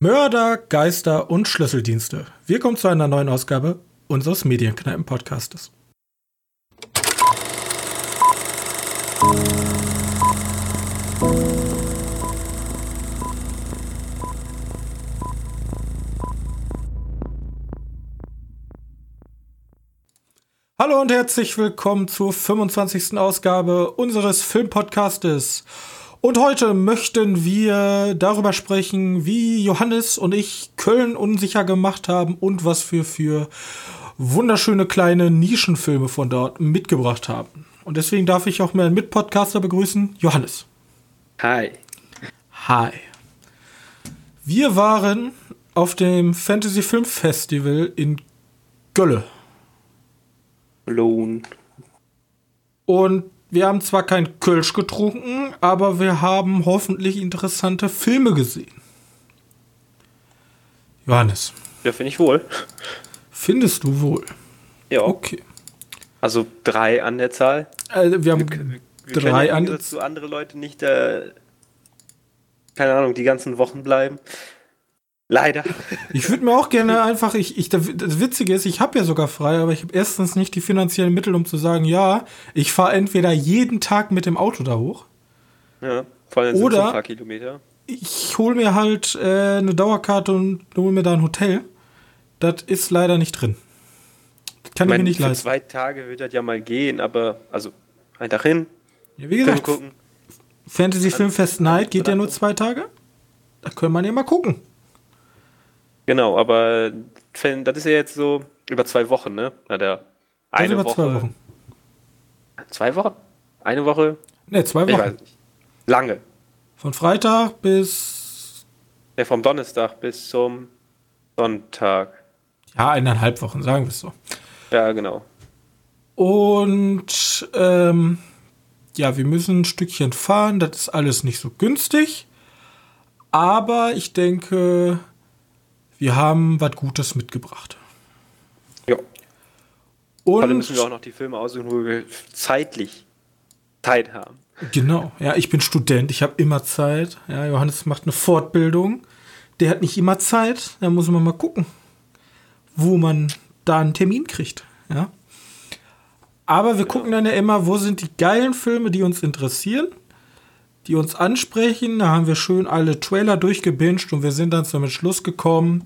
Mörder, Geister und Schlüsseldienste. Wir kommen zu einer neuen Ausgabe unseres Medienkneipen-Podcastes. Hallo und herzlich willkommen zur 25. Ausgabe unseres Filmpodcastes. Und heute möchten wir darüber sprechen, wie Johannes und ich Köln unsicher gemacht haben und was wir für wunderschöne kleine Nischenfilme von dort mitgebracht haben. Und deswegen darf ich auch meinen Mitpodcaster begrüßen, Johannes. Hi. Hi. Wir waren auf dem Fantasy Film Festival in Gölle. Lohn. Und wir haben zwar kein Kölsch getrunken, aber wir haben hoffentlich interessante Filme gesehen. Johannes. Ja, finde ich wohl. Findest du wohl? Ja. Okay. Also drei an der Zahl. Also wir haben Wir, wir drei können an ja zu andere Leute nicht, äh, keine Ahnung, die ganzen Wochen bleiben. Leider. Ich würde mir auch gerne einfach, ich, ich, das Witzige ist, ich habe ja sogar frei, aber ich habe erstens nicht die finanziellen Mittel, um zu sagen, ja, ich fahre entweder jeden Tag mit dem Auto da hoch, Ja, vor allem sind Oder- ein paar Kilometer. ich hole mir halt äh, eine Dauerkarte und hole mir da ein Hotel. Das ist leider nicht drin. Das kann Ich ich, mir nicht für leisten. zwei Tage wird das ja mal gehen, aber also ein Tag hin, Ja, wie gesagt, gucken. Fantasy Filmfest Night geht ja nur zwei Tage. Da können wir ja mal gucken. Genau, aber das ist ja jetzt so über zwei Wochen, ne? Na, der Das eine über Woche. zwei Wochen. Zwei Wochen? Eine Woche? Ne, zwei Ich Wochen. weiß nicht. Lange. Von Freitag bis Ja, vom Donnerstag bis zum Sonntag. ja, eineinhalb Wochen, sagen wir es so. Ja, genau. Und ähm, ja, wir müssen ein Stückchen fahren. Das ist alles nicht so günstig. Aber ich denke, wir haben was Gutes mitgebracht. Ja. Und müssen wir auch noch die Filme aussuchen, wo wir zeitlich Zeit haben. genau, ja, ich bin Student, ich habe immer Zeit. Ja, Johannes macht eine Fortbildung. Der hat nicht immer Zeit. Da muss man mal gucken, wo man da einen Termin kriegt. Ja. Aber wir gucken dann ja immer, wo sind die geilen Filme, die uns interessieren, die uns ansprechen. Da haben wir schön alle Trailer durchgebinged und wir sind dann zum Entschluss gekommen.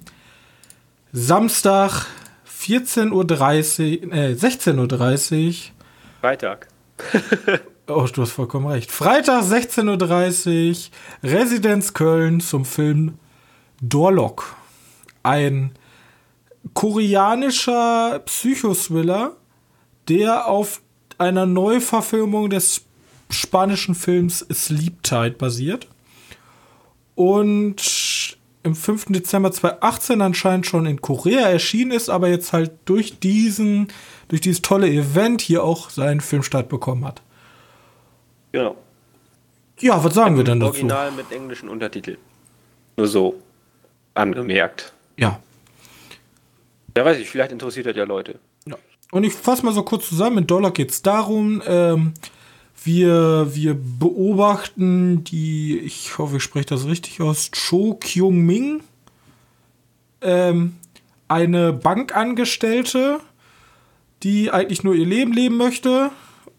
Samstag 14.30 Uhr, äh, 16.30 Uhr. Freitag. Oh, du hast vollkommen recht. Freitag 16.30 Uhr, Residenz Köln zum Film Dorlock. Ein koreanischer Psychothriller, der auf einer Neuverfilmung des spanischen Films Sleep Tide basiert. Und im 5. Dezember 2018 anscheinend schon in Korea erschienen ist, aber jetzt halt durch diesen, durch dieses tolle Event hier auch seinen Filmstart bekommen hat. Genau. Ja, was sagen wir denn dazu? Original mit englischen Untertiteln. Nur so angemerkt. Ja. Ja, weiß ich, vielleicht interessiert das ja Leute. ja. Und ich fasse mal so kurz zusammen. In Dollar geht es darum, ähm, wir, wir beobachten die, ich hoffe, ich spreche das richtig aus, Cho Kyung Ming, ähm, eine Bankangestellte, die eigentlich nur ihr Leben leben möchte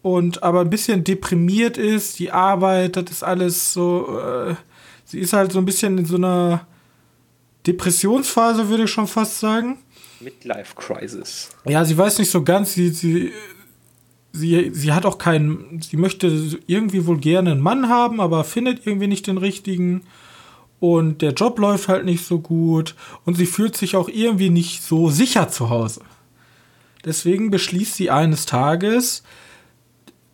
und aber ein bisschen deprimiert ist. Die Arbeit, das ist alles so, äh, sie ist halt so ein bisschen in so einer Depressionsphase, würde ich schon fast sagen. Midlife Crisis. Ja, sie weiß nicht so ganz, sie, sie, sie, sie hat auch keinen, sie möchte irgendwie wohl gerne einen Mann haben, aber findet irgendwie nicht den richtigen. Und der Job läuft halt nicht so gut. Und sie fühlt sich auch irgendwie nicht so sicher zu Hause. Deswegen beschließt sie eines Tages,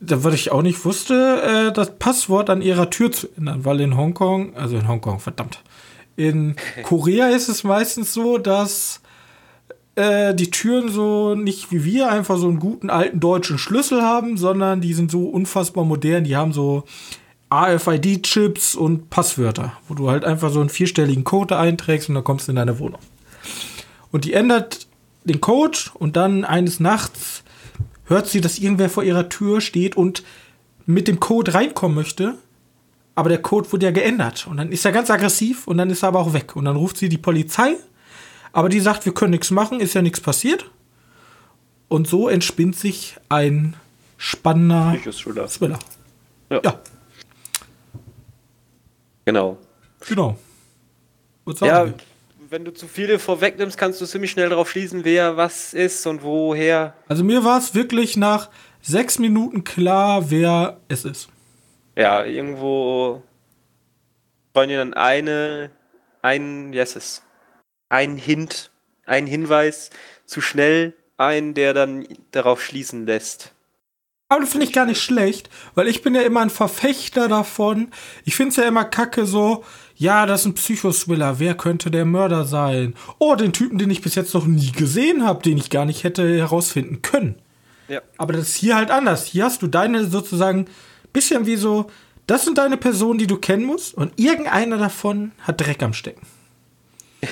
da was ich auch nicht wusste, äh, das Passwort an ihrer Tür zu ändern, weil in Hongkong, also in Hongkong, verdammt, in Korea ist es meistens so, dass äh, die Türen so nicht wie wir einfach so einen guten alten deutschen Schlüssel haben, sondern die sind so unfassbar modern. Die haben so AFID-Chips und Passwörter, wo du halt einfach so einen vierstelligen Code einträgst und dann kommst du in deine Wohnung. Und die ändert den Code und dann eines Nachts hört sie, dass irgendwer vor ihrer Tür steht und mit dem Code reinkommen möchte. aber der Code wurde ja geändert. Und dann ist er ganz aggressiv und dann ist er aber auch weg. Und dann ruft sie die Polizei, aber die sagt, wir können nichts machen, ist ja nichts passiert. Und so entspinnt sich ein spannender. Thriller. Ja. Ja, Genau. genau. Was Ja, sagen wenn du zu viele vorwegnimmst, kannst du ziemlich schnell darauf schließen, wer was ist und woher. wir? Also mir war es wirklich nach sechs Minuten klar, wer es ist. Ja, irgendwo wollen dir dann eine, ein, wie heißt es, ein Hint, ein Hinweis zu schnell ein, der dann darauf schließen lässt. Aber das finde ich gar nicht schlecht, weil ich bin ja immer ein Verfechter davon. Ich finde es ja immer kacke so, ja, das ist ein Psychoswiller, wer könnte der Mörder sein? Oh, den Typen, den ich bis jetzt noch nie gesehen habe, den ich gar nicht hätte herausfinden können. Ja. Aber das ist hier halt anders. Hier hast du deine sozusagen bisschen wie so, das sind deine Personen, die du kennen musst und irgendeiner davon hat Dreck am Stecken.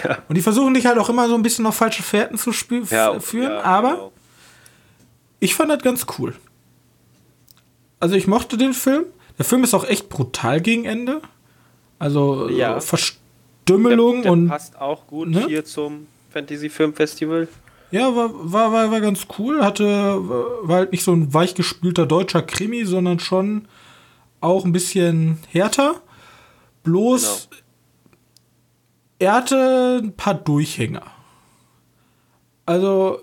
Ja. Und die versuchen dich halt auch immer so ein bisschen auf falsche Fährten zu Ja, führen, ja, aber genau. ich fand das ganz cool. Also ich mochte den Film. Der Film ist auch echt brutal gegen Ende. Also Ja. äh, Verstümmelung der, der und passt auch gut ne? hier zum Fantasy Film Festival. ja, war, war, war, war ganz cool. Hatte, war halt nicht so ein weichgespülter deutscher Krimi, sondern schon auch ein bisschen härter. Bloß Genau. Er hatte ein paar Durchhänger. Also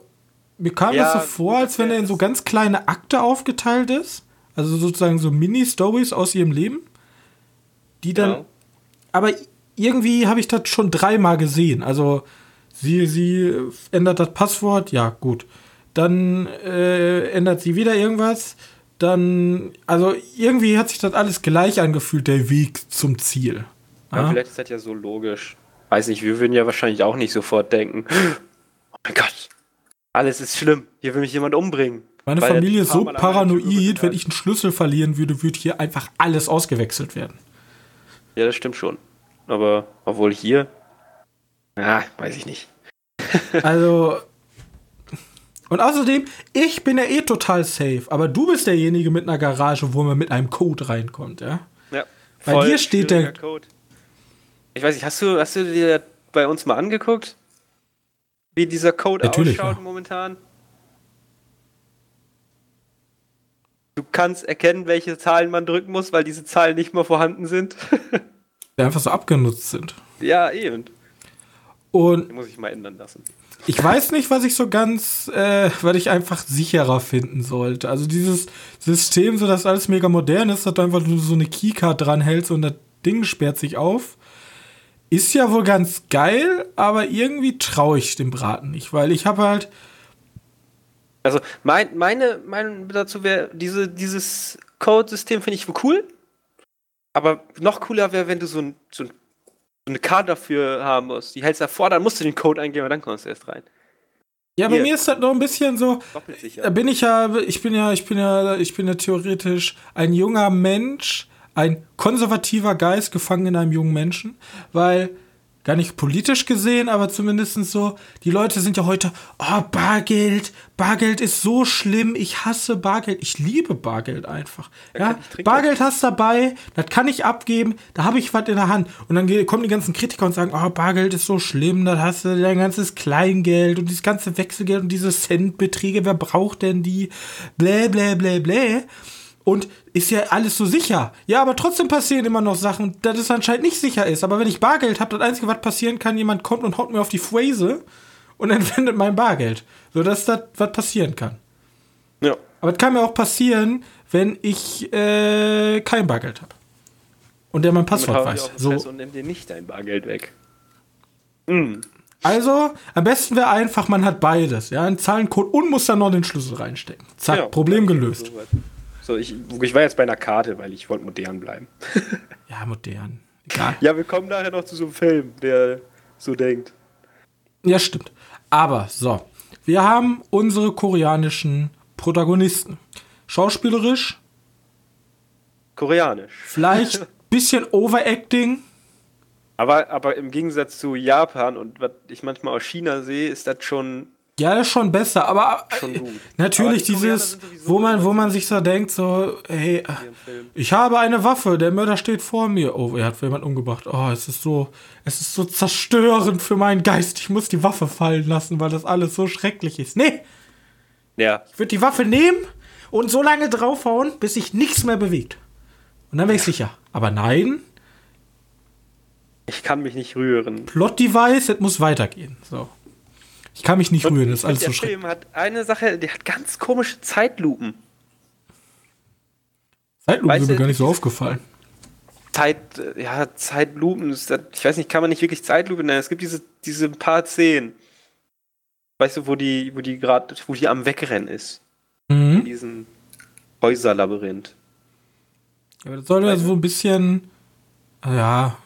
mir kam Ja, das so vor, als wenn er in so ganz kleine Akte aufgeteilt ist. Also sozusagen so Mini-Stories aus ihrem Leben. Die dann. Genau. Aber irgendwie habe ich das schon dreimal gesehen. Also sie, sie ändert das Passwort, ja, gut. Dann äh, ändert sie wieder irgendwas. Dann, also irgendwie hat sich das alles gleich angefühlt, der Weg zum Ziel. Ja, Ja. vielleicht ist das ja so logisch. Weiß nicht, wir würden ja wahrscheinlich auch nicht sofort denken, oh mein Gott, alles ist schlimm, hier will mich jemand umbringen. Meine Weil Familie ist so paranoid, wenn ich einen Schlüssel verlieren würde, würde hier einfach alles ausgewechselt werden. Ja, das stimmt schon. Aber obwohl hier, ja, weiß ich nicht. Also. Und außerdem, ich bin ja eh total safe, aber du bist derjenige mit einer Garage, wo man mit einem Code reinkommt, ja? Ja, Bei dir steht der- Code. Ich weiß nicht, hast du, hast du dir bei uns mal angeguckt? Wie dieser Code Natürlich, ausschaut ja. momentan? Du kannst erkennen, welche Zahlen man drücken muss, weil diese Zahlen nicht mehr vorhanden sind. Die einfach so abgenutzt sind. ja, eben. Und Die muss ich mal ändern lassen. ich weiß nicht, was ich so ganz, äh, was ich einfach sicherer finden sollte. Also dieses System, so dass alles mega modern ist, dass du einfach nur so eine Keycard dranhältst und das Ding sperrt sich auf, ist ja wohl ganz geil, aber irgendwie traue ich dem Braten nicht, weil ich habe halt, Also mein, meine Meinung dazu wäre, diese, dieses Codesystem finde ich cool. Aber noch cooler wäre, wenn du so, ein, so, ein, so eine Karte dafür haben musst. Die hältst davor, dann musst du den Code eingeben und dann kommst du erst rein. ja, bei Hier. mir ist das noch ein bisschen so, Doppelt Da sicher. bin ich ja, ich bin ja, ich bin ja, ich bin ja theoretisch ein junger Mensch, ein konservativer Geist gefangen in einem jungen Menschen, weil gar nicht politisch gesehen, aber zumindest so, die Leute sind ja heute, oh, Bargeld, Bargeld ist so schlimm, ich hasse Bargeld, ich liebe Bargeld einfach. Ja. Bargeld hast dabei, das kann ich abgeben, da habe ich was in der Hand. Und dann kommen die ganzen Kritiker und sagen, oh, Bargeld ist so schlimm, da hast du dein ganzes Kleingeld und dieses ganze Wechselgeld und diese Centbeträge, wer braucht denn die? Blä, blä, blä, blä. Und ist ja alles so sicher. Ja, aber trotzdem passieren immer noch Sachen, dass es anscheinend nicht sicher ist. Aber wenn ich Bargeld habe, das Einzige, was passieren kann, jemand kommt und haut mir auf die Phrase und entwendet mein Bargeld. Sodass das was passieren kann. Ja. Aber es kann mir auch passieren, wenn ich äh, kein Bargeld habe. Und der mein Passwort weiß. So. Und nimm dir nicht dein Bargeld weg. Mm. Also, am besten wäre einfach, man hat beides. Ja, einen Zahlencode und muss dann noch den Schlüssel reinstecken. Zack, Genau. Problem gelöst. So, ich, ich war jetzt bei einer Karte, weil ich wollte modern bleiben. Ja, modern. Egal. Ja, wir kommen nachher noch zu so einem Film, der so denkt. Ja, stimmt. Aber so, wir haben unsere koreanischen Protagonisten. Schauspielerisch, Koreanisch. vielleicht bisschen Overacting. Aber, aber im Gegensatz zu Japan und was ich manchmal aus China sehe, ist das schon Ja, ist schon besser, aber Schon äh, gut. natürlich Aber die dieses, wo man, wo man sich so denkt, so, hey, ich habe eine Waffe, der Mörder steht vor mir. Oh, er hat jemand umgebracht. Oh, es ist so, es ist so zerstörend für meinen Geist. Ich muss die Waffe fallen lassen, weil das alles so schrecklich ist. Nee, Ja, ich würde die Waffe nehmen und so lange draufhauen, bis sich nichts mehr bewegt. Und dann wäre ich sicher. Aber nein, ich kann mich nicht rühren. Plot-Device, es muss weitergehen. So. Ich kann mich nicht rühren, das ist Und alles der so schrecklich. Film hat eine Sache, der hat ganz komische Zeitlupen. Zeitlupe Weißt ist mir gar nicht so aufgefallen. Zeit, ja, Zeitlupen, ich weiß nicht, kann man nicht wirklich Zeitlupe nennen. Es gibt diese, diese paar Szenen. Weißt du, wo die, wo die gerade, wo die am Wegrennen ist. In Mhm. diesem Häuserlabyrinth. Aber das soll ja so ein bisschen, ja.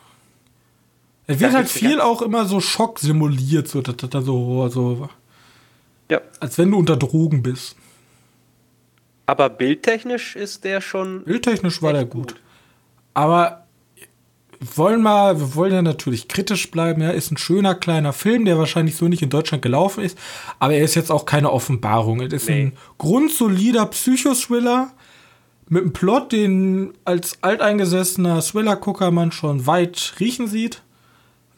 Es wird halt viel auch immer so Schock simuliert, so, so, so, Ja. als wenn du unter Drogen bist. Aber bildtechnisch ist der schon. Bildtechnisch war der gut. Aber wir wollen mal, wir wollen ja natürlich kritisch bleiben. Ja, ist ein schöner kleiner Film, der wahrscheinlich so nicht in Deutschland gelaufen ist. Aber er ist jetzt auch keine Offenbarung. Es ist Nee. ein grundsolider Psychothriller mit einem Plot, den als alteingesessener Thriller-Gucker man schon weit riechen sieht,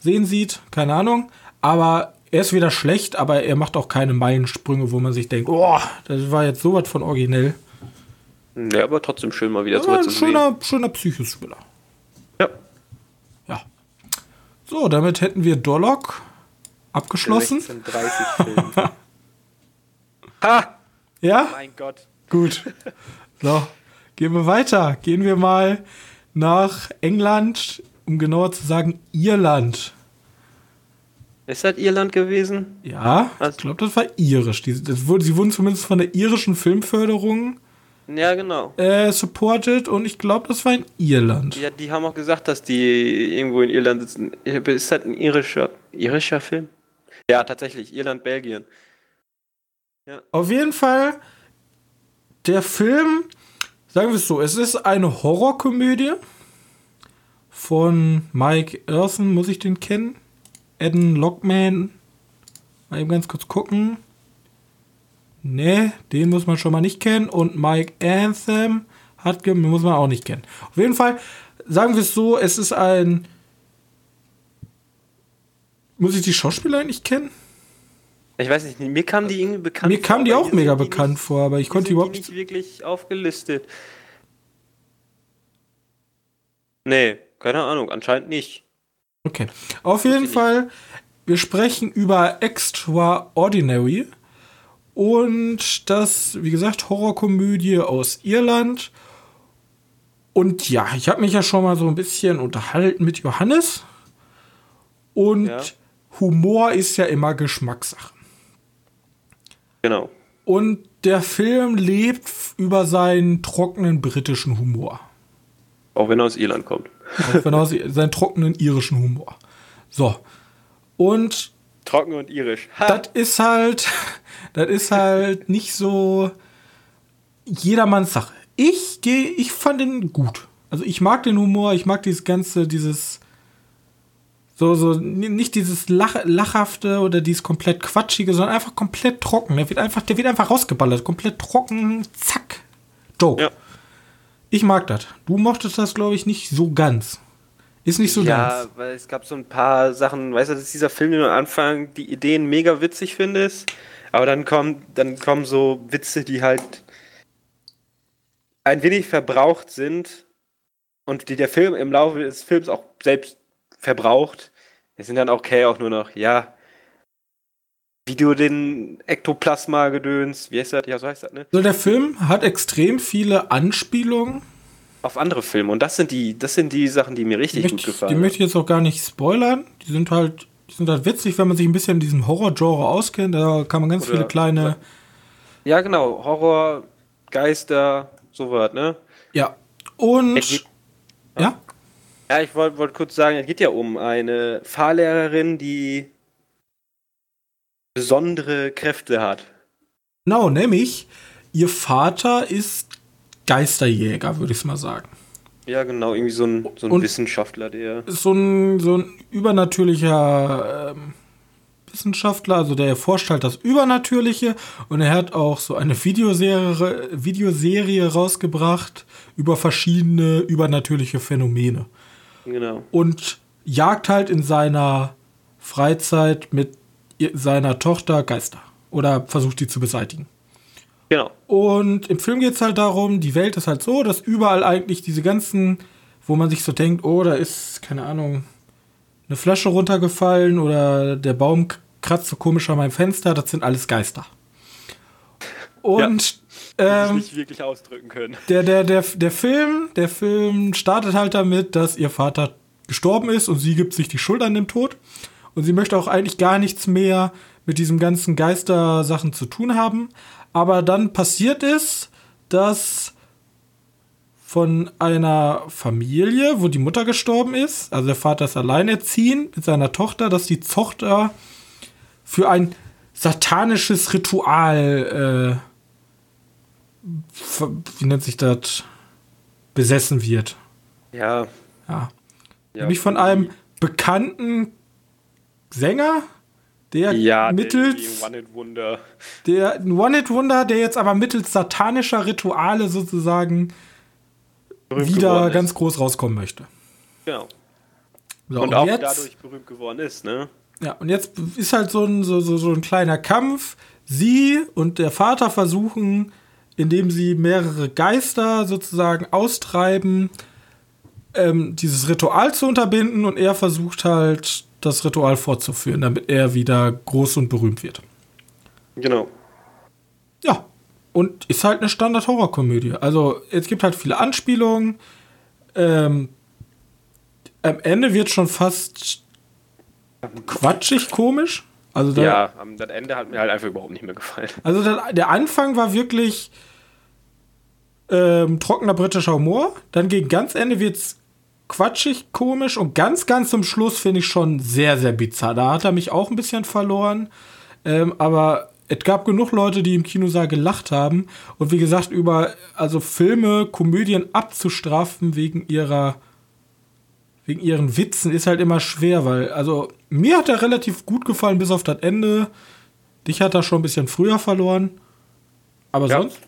sehen sieht, keine Ahnung. Aber er ist weder schlecht, aber er macht auch keine Meilensprünge, wo man sich denkt, oh, das war jetzt sowas von originell. Ja, aber trotzdem schön mal wieder Ja, so ein zu sehen. schöner, schöner Psychothriller. Ja. Ja. So, damit hätten wir Dorlock abgeschlossen. 1630 Film. ha! Ja? Mein Gott. Gut. So, gehen wir weiter. Gehen wir mal nach England, um genauer zu sagen, Irland. Ist das Irland gewesen? Ja, ich Was? glaube, das war irisch. Die, das wurde, sie wurden zumindest von der irischen Filmförderung Ja, genau. äh, supported und ich glaube, das war in Irland. Ja, die haben auch gesagt, dass die irgendwo in Irland sitzen. Ist das ein irischer, irischer Film? Ja, tatsächlich. Irland, Belgien. Auf jeden Fall, der Film, sagen wir es so, es ist eine Horrorkomödie von Mike Erson, muss ich den kennen? Eden Lockman. Mal eben ganz kurz gucken. Ne, den muss man schon mal nicht kennen. Und Mike Anthem hat, muss man auch nicht kennen. Auf jeden Fall, sagen wir es so, es ist ein. Muss ich die Schauspieler eigentlich kennen? Ich weiß nicht, mir kam die irgendwie bekannt Mir kam vor, die auch mega die bekannt nicht, vor, aber ich konnte die überhaupt die nicht. nicht wirklich aufgelistet. Nee, keine Ahnung, anscheinend nicht. Okay. Auf jeden Fall, wir sprechen über Extraordinary. Und das, wie gesagt, Horrorkomödie aus Irland. Und ja, ich habe mich ja schon mal so ein bisschen unterhalten mit Johannes. Und Ja. Humor ist ja immer Geschmackssache. Genau. Und der Film lebt über seinen trockenen britischen Humor. Auch wenn er aus Irland kommt. Auch wenn er aus- seinen trockenen irischen Humor. So. Und Trocken und irisch. Das ist halt, das ist halt nicht so jedermanns Sache. Ich gehe, ich fand den gut. Also ich mag den Humor, ich mag dieses ganze, dieses so, so, nicht dieses Lach, lachhafte oder dieses komplett quatschige, sondern einfach komplett trocken. Der wird einfach, der wird einfach rausgeballert. Komplett trocken, zack. Joke. Ja. Ich mag das. Du mochtest das, glaube ich, nicht so ganz. Ist nicht so ja, ganz. weil es gab so ein paar Sachen, weißt du, das ist dieser Film, den du am Anfang die Ideen mega witzig findest, aber dann kommen, dann kommen so Witze, die halt ein wenig verbraucht sind und die der Film im Laufe des Films auch selbst verbraucht. Es sind dann okay auch nur noch, ja, wie du den Ektoplasma-Gedöns, wie heißt das? Ja, so heißt das, ne? So, der Film hat extrem viele Anspielungen. Auf andere Filme. Und das sind die, das sind die Sachen, die mir richtig möchte, gut gefallen die möchte ich jetzt auch gar nicht spoilern. Die sind halt, die sind halt witzig, wenn man sich ein bisschen in diesem Horror-Genre auskennt. Da kann man ganz Oder- viele kleine. Ja, genau. Horror, Geister, sowas, ne? Ja. Und. Geht- Ja? Ja, ich wollte wollt kurz sagen, es geht ja um eine Fahrlehrerin, die besondere Kräfte hat. Genau, nämlich, ihr Vater ist Geisterjäger, würde ich mal sagen. Ja, genau, irgendwie so ein, so ein Und- Wissenschaftler, der. So ein, so ein übernatürlicher, ähm, Wissenschaftler, also der erforscht halt das Übernatürliche und er hat auch so eine Videoserie, Videoserie rausgebracht über verschiedene übernatürliche Phänomene. Genau. Und jagt halt in seiner Freizeit mit seiner Tochter Geister oder versucht die zu beseitigen. Genau. Und im Film geht es halt darum, die Welt ist halt so, dass überall eigentlich diese ganzen, wo man sich so denkt, oh, da ist, keine Ahnung, eine Flasche runtergefallen oder der Baum kratzt so komisch an meinem Fenster, das sind alles Geister. Und Ja, ähm, nicht wirklich ausdrücken können. der, der, der, der Film, der Film startet halt damit, dass ihr Vater gestorben ist und sie gibt sich die Schuld an dem Tod. Und sie möchte auch eigentlich gar nichts mehr mit diesem ganzen Geistersachen zu tun haben. Aber dann passiert es, dass von einer Familie, wo die Mutter gestorben ist, also der Vater ist alleinerziehend mit seiner Tochter, dass die Tochter für ein satanisches Ritual, äh, wie nennt sich das, besessen wird. Ja. Ja. ja Nämlich von einem bekannten Sänger, der ja, mittels der One-Hit-Wunder. der One-Hit-Wunder, der jetzt aber mittels satanischer Rituale sozusagen berühmt wieder geworden ist. ganz groß rauskommen möchte. Genau. So, Und, auch jetzt, dadurch berühmt geworden ist, ne? ja, und jetzt ist halt so ein, so, so, so ein kleiner Kampf. Sie und der Vater versuchen, indem sie mehrere Geister sozusagen austreiben, ähm, dieses Ritual zu unterbinden und er versucht halt, das Ritual fortzuführen, damit er wieder groß und berühmt wird. Genau. Ja. Und ist halt eine Standard-Horrorkomödie. Also, es gibt halt viele Anspielungen. Ähm, am Ende wird schon fast quatschig komisch. Also, da, Ja, am- das Ende hat mir halt einfach überhaupt nicht mehr gefallen. also der, der Anfang war wirklich ähm, trockener britischer Humor. Dann gegen ganz Ende wird's quatschig, komisch und ganz, ganz zum Schluss finde ich schon sehr, sehr bizarr. Da hat er mich auch ein bisschen verloren. Ähm, aber es gab genug Leute, die im Kinosaal gelacht haben. Und wie gesagt, über also Filme, Komödien abzustrafen wegen ihrer wegen ihren Witzen ist halt immer schwer, weil also mir hat er relativ gut gefallen bis auf das Ende. Dich hat er schon ein bisschen früher verloren. Aber Ja. sonst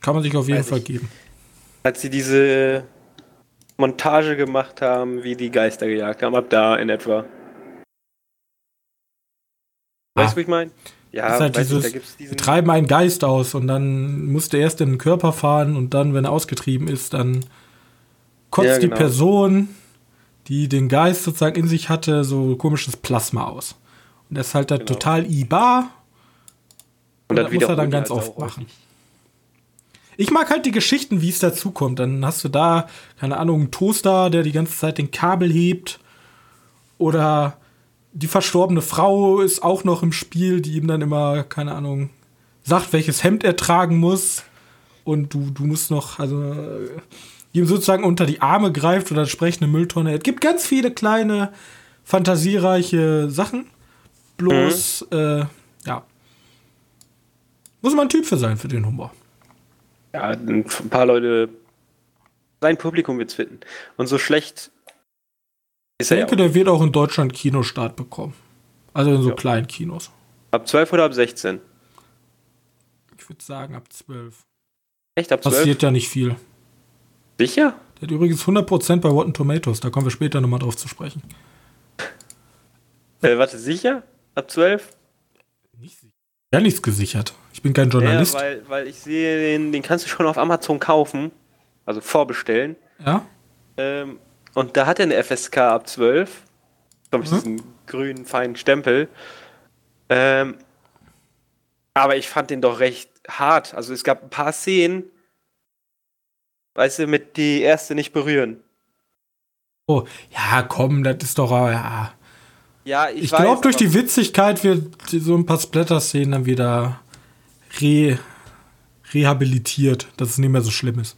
kann man sich auf jeden Weiß Fall ich. geben. Als sie diese Montage gemacht haben, wie die Geister gejagt haben, ab da in etwa. Weißt du, wie ich meine? Ja, Das ist halt dieses, gibt's diesen. treiben einen Geist aus und dann musste erst in den Körper fahren und dann, wenn er ausgetrieben ist, dann kotzt Ja, die genau. Person, die den Geist sozusagen in sich hatte, so komisches Plasma aus. Und das ist halt da Genau. total ibar. Und das muss er dann ganz halt oft machen. Ich mag halt die Geschichten, wie es dazu kommt. Dann hast du da, keine Ahnung, einen Toaster, der die ganze Zeit den Kabel hebt. Oder die verstorbene Frau ist auch noch im Spiel, die ihm dann immer, keine Ahnung, sagt, welches Hemd er tragen muss. Und du, du musst noch, also, äh, ihm sozusagen unter die Arme greift oder entsprechende Mülltonne. Es gibt ganz viele kleine, fantasiereiche Sachen. Bloß, äh, ja. Muss man ein Typ für sein, für den Humor. Ja, ein paar Leute. Sein Publikum wird's finden. Und so schlecht ist Ich er ja denke, auch. der wird auch in Deutschland Kinostart bekommen. Also in so Ja. kleinen Kinos. Ab 12 oder ab 16? Ich würde sagen, ab 12. Echt ab 12? Passiert ja nicht viel. Sicher? Der hat übrigens 100% bei Rotten Tomatoes. Da kommen wir später nochmal drauf zu sprechen. Äh, warte, sicher? Ab 12? Ja, nichts gesichert. Ich bin kein Journalist. Ja, weil, weil ich sehe, den, den kannst du schon auf Amazon kaufen. Also vorbestellen. Ja? Ähm, und da hat er eine FSK ab 12. Glaube ich, Mhm. diesen grünen, feinen Stempel. Ähm, aber ich fand den doch recht hart. Also es gab ein paar Szenen, weißt du, mit die erste nicht berühren. Oh, ja, komm, das ist doch, ja. Ja, ich, Ich glaube, durch die Witzigkeit wird so ein paar Splatter-Szenen dann wieder re rehabilitiert, dass es nicht mehr so schlimm ist.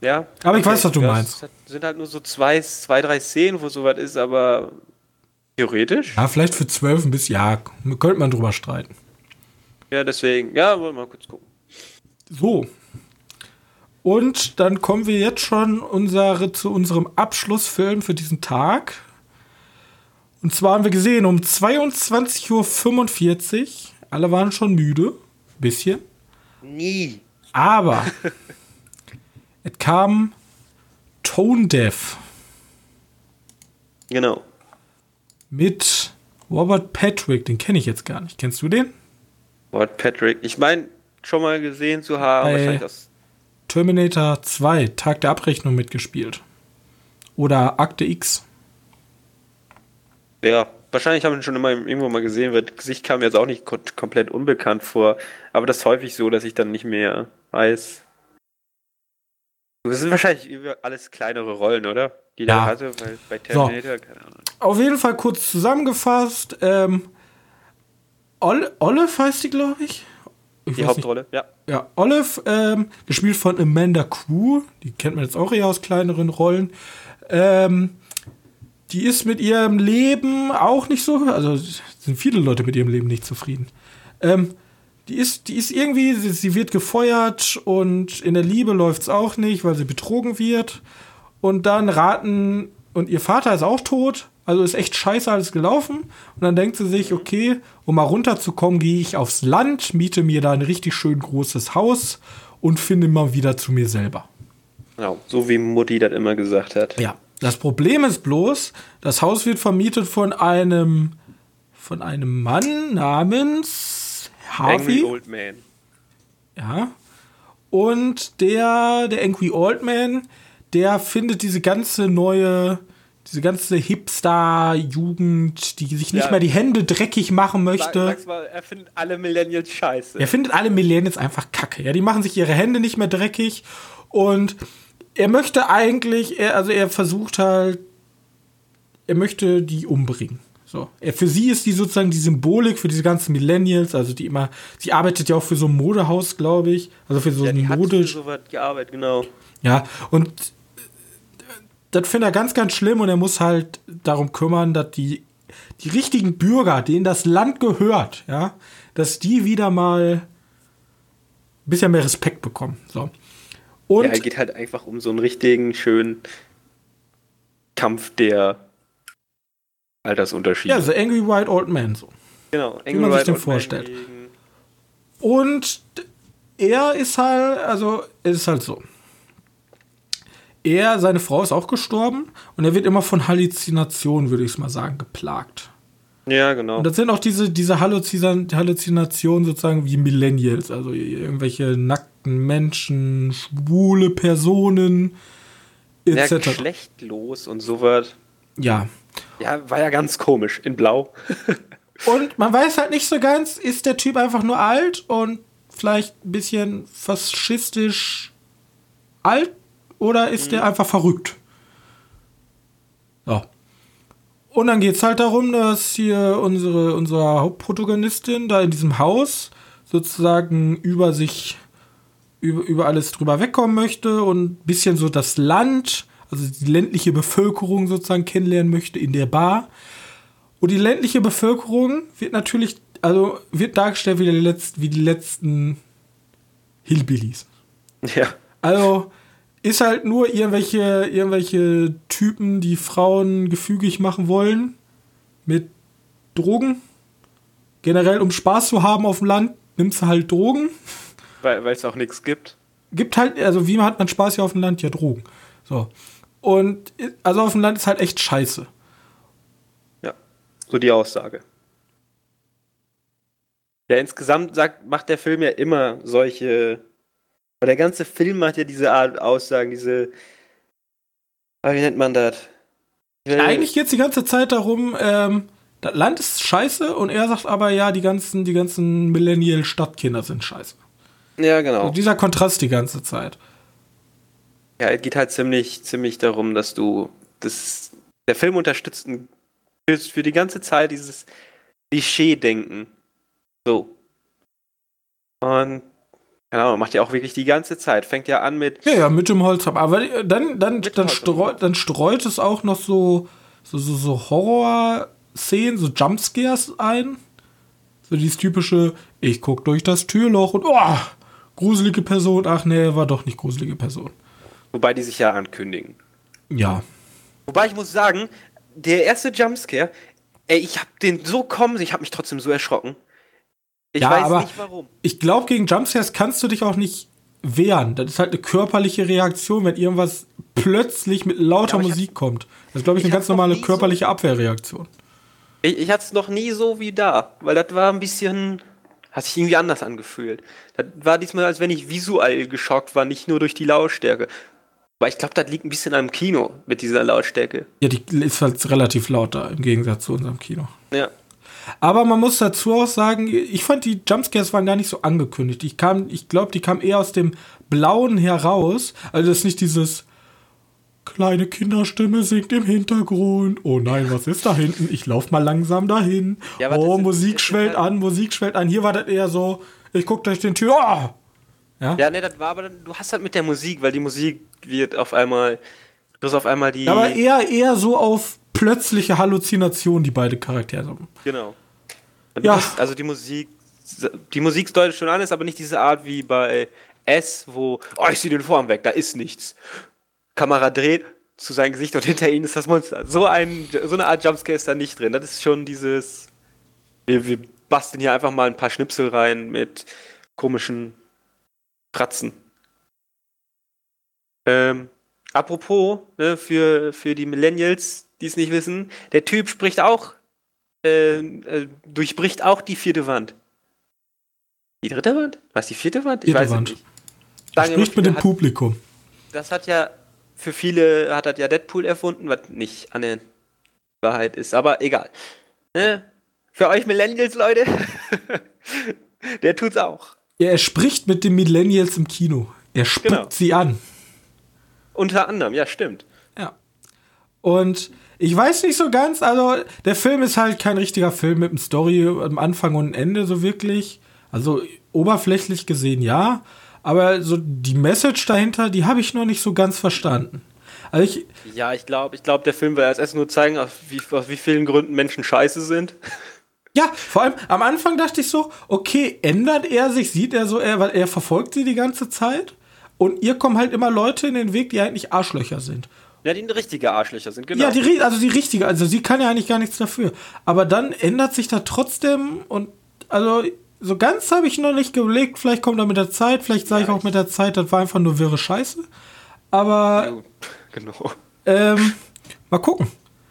Ja. Aber ich weiß, was du ja, meinst. Es sind halt nur so zwei, zwei, drei Szenen, wo sowas ist, aber theoretisch. Ja, vielleicht für 12 ein bisschen, ja, könnte man drüber streiten. Ja, deswegen. Ja, wollen wir mal kurz gucken. So. Und dann kommen wir jetzt schon unsere, zu unserem Abschlussfilm für diesen Tag. Und zwar haben wir gesehen um 22.45 Uhr. Alle waren schon müde. Bisschen. Nie. Aber es kam Tone Deaf Genau. mit Robert Patrick. Den kenne ich jetzt gar nicht. Kennst du den? Robert Patrick. Ich meine, schon mal gesehen zu haben. Bei- das. Terminator 2, Tag der Abrechnung mitgespielt. Oder Akte X. Ja, wahrscheinlich haben wir ihn schon immer irgendwo mal gesehen. Das Gesicht kam mir jetzt auch nicht ko komplett unbekannt vor. Aber das ist häufig so, dass ich dann nicht mehr weiß. Das sind wahrscheinlich alles kleinere Rollen, oder? Die der Ja. hatte, weil bei Terminator, keine Ahnung. Auf jeden Fall kurz zusammengefasst. Ähm, Ol Olive heißt die, glaube ich. ich Die Hauptrolle, ja. Nicht. Ja, Olive, ähm, gespielt von Amanda Crew. Die kennt man jetzt auch eher aus kleineren Rollen. Ähm, die ist mit ihrem Leben auch nicht so. Also sind viele Leute mit ihrem Leben nicht zufrieden. Ähm, die ist, die ist irgendwie, sie, sie wird gefeuert und in der Liebe läuft es auch nicht, weil sie betrogen wird. Und dann raten, und ihr Vater ist auch tot, also ist echt scheiße alles gelaufen. Und dann denkt sie sich, okay, um mal runterzukommen, gehe ich aufs Land, miete mir da ein richtig schön großes Haus und finde mal wieder zu mir selber. Genau, so wie Mutti das immer gesagt hat. Ja. Das Problem ist bloß, das Haus wird vermietet von einem, von einem Mann namens Angry Harvey. Old Man. Ja. Und der, der Angry Old Man, der findet diese ganze neue, diese ganze Hipster-Jugend, die sich nicht Ja. mehr die Hände dreckig machen Sag, möchte. sag's mal, er findet alle Millennials scheiße. Er findet alle Millennials einfach kacke. Ja, die machen sich ihre Hände nicht mehr dreckig und er möchte eigentlich, er, also er versucht halt, er möchte die umbringen. So. Er, für sie ist die sozusagen die Symbolik für diese ganzen Millennials, also die immer, sie arbeitet ja auch für so ein Modehaus, glaube ich, also für so ja, ein die hat Mode. für sowas gearbeitet, genau. Ja, und das findet er ganz, ganz schlimm und er muss halt darum kümmern, dass die, die richtigen Bürger, denen das Land gehört, ja, dass die wieder mal ein bisschen mehr Respekt bekommen. So. Und ja, geht halt einfach um so einen richtigen, schönen Kampf der Altersunterschiede. ja, The Angry White Old Man. So. genau. wie man sich White den Old vorstellt. Und er ist halt, also es ist halt so. Er, seine Frau ist auch gestorben und er wird immer von Halluzinationen, würde ich es mal sagen, geplagt. Ja, genau. Und das sind auch diese, diese Halluzina- Halluzinationen sozusagen wie Millennials, also irgendwelche nackten Menschen, schwule Personen, ja, etc. geschlechtlos und sowas. Ja. Ja, war ja ganz komisch. In Blau. Und man weiß halt nicht so ganz, ist der Typ einfach nur alt und vielleicht ein bisschen faschistisch alt oder ist der einfach verrückt? So. Und dann geht es halt darum, dass hier unsere, unsere Hauptprotagonistin da in diesem Haus sozusagen über sich, über, über alles drüber wegkommen möchte und ein bisschen so das Land, also die ländliche Bevölkerung sozusagen kennenlernen möchte in der Bar. Und die ländliche Bevölkerung wird natürlich, also wird dargestellt wie die letzten, wie die letzten Hillbillies. Ja. Also ist halt nur irgendwelche, irgendwelche Typen, die Frauen gefügig machen wollen mit Drogen. Generell, um Spaß zu haben auf dem Land, nimmst du halt Drogen. Weil es auch nichts gibt. Gibt halt, also wie hat man Spaß hier auf dem Land? Ja, Drogen. So. Und also auf dem Land ist halt echt scheiße. Ja. So die Aussage. Ja, insgesamt sagt, macht der Film ja immer solche. Aber der ganze Film macht ja diese Art Aussagen, diese. Ah, wie nennt man das? Eigentlich geht es die ganze Zeit darum, ähm, das Land ist scheiße und er sagt aber, ja, die ganzen, die ganzen Millennial-Stadtkinder sind scheiße. Ja, genau. Und dieser Kontrast die ganze Zeit. Ja, es geht halt ziemlich, ziemlich darum, dass du. Das, der Film unterstützt für, die ganze Zeit dieses Klischee-Denken. So. Und. Genau, macht ja auch wirklich die ganze Zeit. Fängt ja an mit. Ja, ja, mit dem Holzhammer. Aber dann, dann, dann, streut, dann streut es auch noch so, so, so, so Horror-Szenen, so Jumpscares ein. So dieses typische, ich guck durch das Türloch und oh, gruselige Person. Ach nee, war doch nicht gruselige Person. Wobei die sich ja ankündigen. Ja. Wobei ich muss sagen, der erste Jumpscare, ey, ich hab den so kommen, ich hab mich trotzdem so erschrocken. Ich Ja, weiß aber nicht warum. Ich glaube, gegen Jumpscares kannst du dich auch nicht wehren. Das ist halt eine körperliche Reaktion, wenn irgendwas plötzlich mit lauter Ja, Musik kommt. Das ist, glaube ich, eine ganz normale nie so- körperliche Abwehrreaktion. Ich, ich hatte es noch nie so wie da, weil das war ein bisschen, hat sich irgendwie anders angefühlt. Das war diesmal, als wenn ich visuell geschockt war, nicht nur durch die Lautstärke. Aber ich glaube, das liegt ein bisschen am Kino mit dieser Lautstärke. Ja, die ist halt relativ laut da im Gegensatz zu unserem Kino. Ja. Aber man muss dazu auch sagen, ich fand die Jumpscares waren gar nicht so angekündigt. Ich kam, ich glaube, die kamen eher aus dem Blauen heraus. Also das ist nicht dieses kleine Kinderstimme singt im Hintergrund. Oh nein, was ist da hinten? Ich lauf mal langsam dahin. Ja, oh, Musik schwellt an, Musik schwellt an. Hier war das eher so, ich guck durch den Tür. Oh! Ja? Ja, ne, das war aber, dann- du hast halt mit der Musik, weil die Musik wird auf einmal, du hast auf einmal die, Aber eher, eher so auf plötzliche Halluzinationen, die beide Charaktere haben. genau. Und Ja. Hast, also die Musik, die Musik deutet schon an, ist aber nicht diese Art wie bei S, wo, oh, ich sehe den Vorhang weg, da ist nichts. Kamera dreht zu seinem Gesicht und hinter ihnen ist das Monster. So, ein, so eine Art Jumpscare ist da nicht drin. Das ist schon dieses, wir, wir basteln hier einfach mal ein paar Schnipsel rein mit komischen Kratzen. Ähm, apropos, ne, für, für die Millennials, die es nicht wissen, der Typ spricht auch, äh, äh, durchbricht auch die vierte Wand. Die dritte Wand? Was, die vierte Wand? Vierte weiß Wand. nicht. Er spricht mit dem Publikum. Das hat ja, für viele hat das ja Deadpool erfunden, was nicht an der Wahrheit ist, aber egal. Ne? Für euch Millennials, Leute, der tut's auch. Ja, er spricht mit den Millennials im Kino. Er spuckt Genau. sie an. Unter anderem, ja, stimmt. Ja. Und ich weiß nicht so ganz, also der Film ist halt kein richtiger Film mit einem Story am Anfang und Ende so wirklich. Also oberflächlich gesehen ja, aber so die Message dahinter, die habe ich noch nicht so ganz verstanden. Also ich, Ja, ich glaube, ich glaub, der Film will als erstes nur zeigen, aus wie, aus wie vielen Gründen Menschen scheiße sind. ja, vor allem am Anfang dachte ich so, okay, ändert er sich, sieht er so, er, weil er verfolgt sie die ganze Zeit und ihr kommen halt immer Leute in den Weg, die eigentlich Arschlöcher sind. Ja, die richtige Arschlöcher sind, genau. Ja, die, also die richtige, also sie kann ja eigentlich gar nichts dafür. Aber dann ändert sich da trotzdem und also so ganz habe ich noch nicht gelegt, vielleicht kommt er mit der Zeit, vielleicht sage Ja, ich auch ich- mit der Zeit, das war einfach nur wirre Scheiße. Aber Ja, genau. ähm, mal gucken.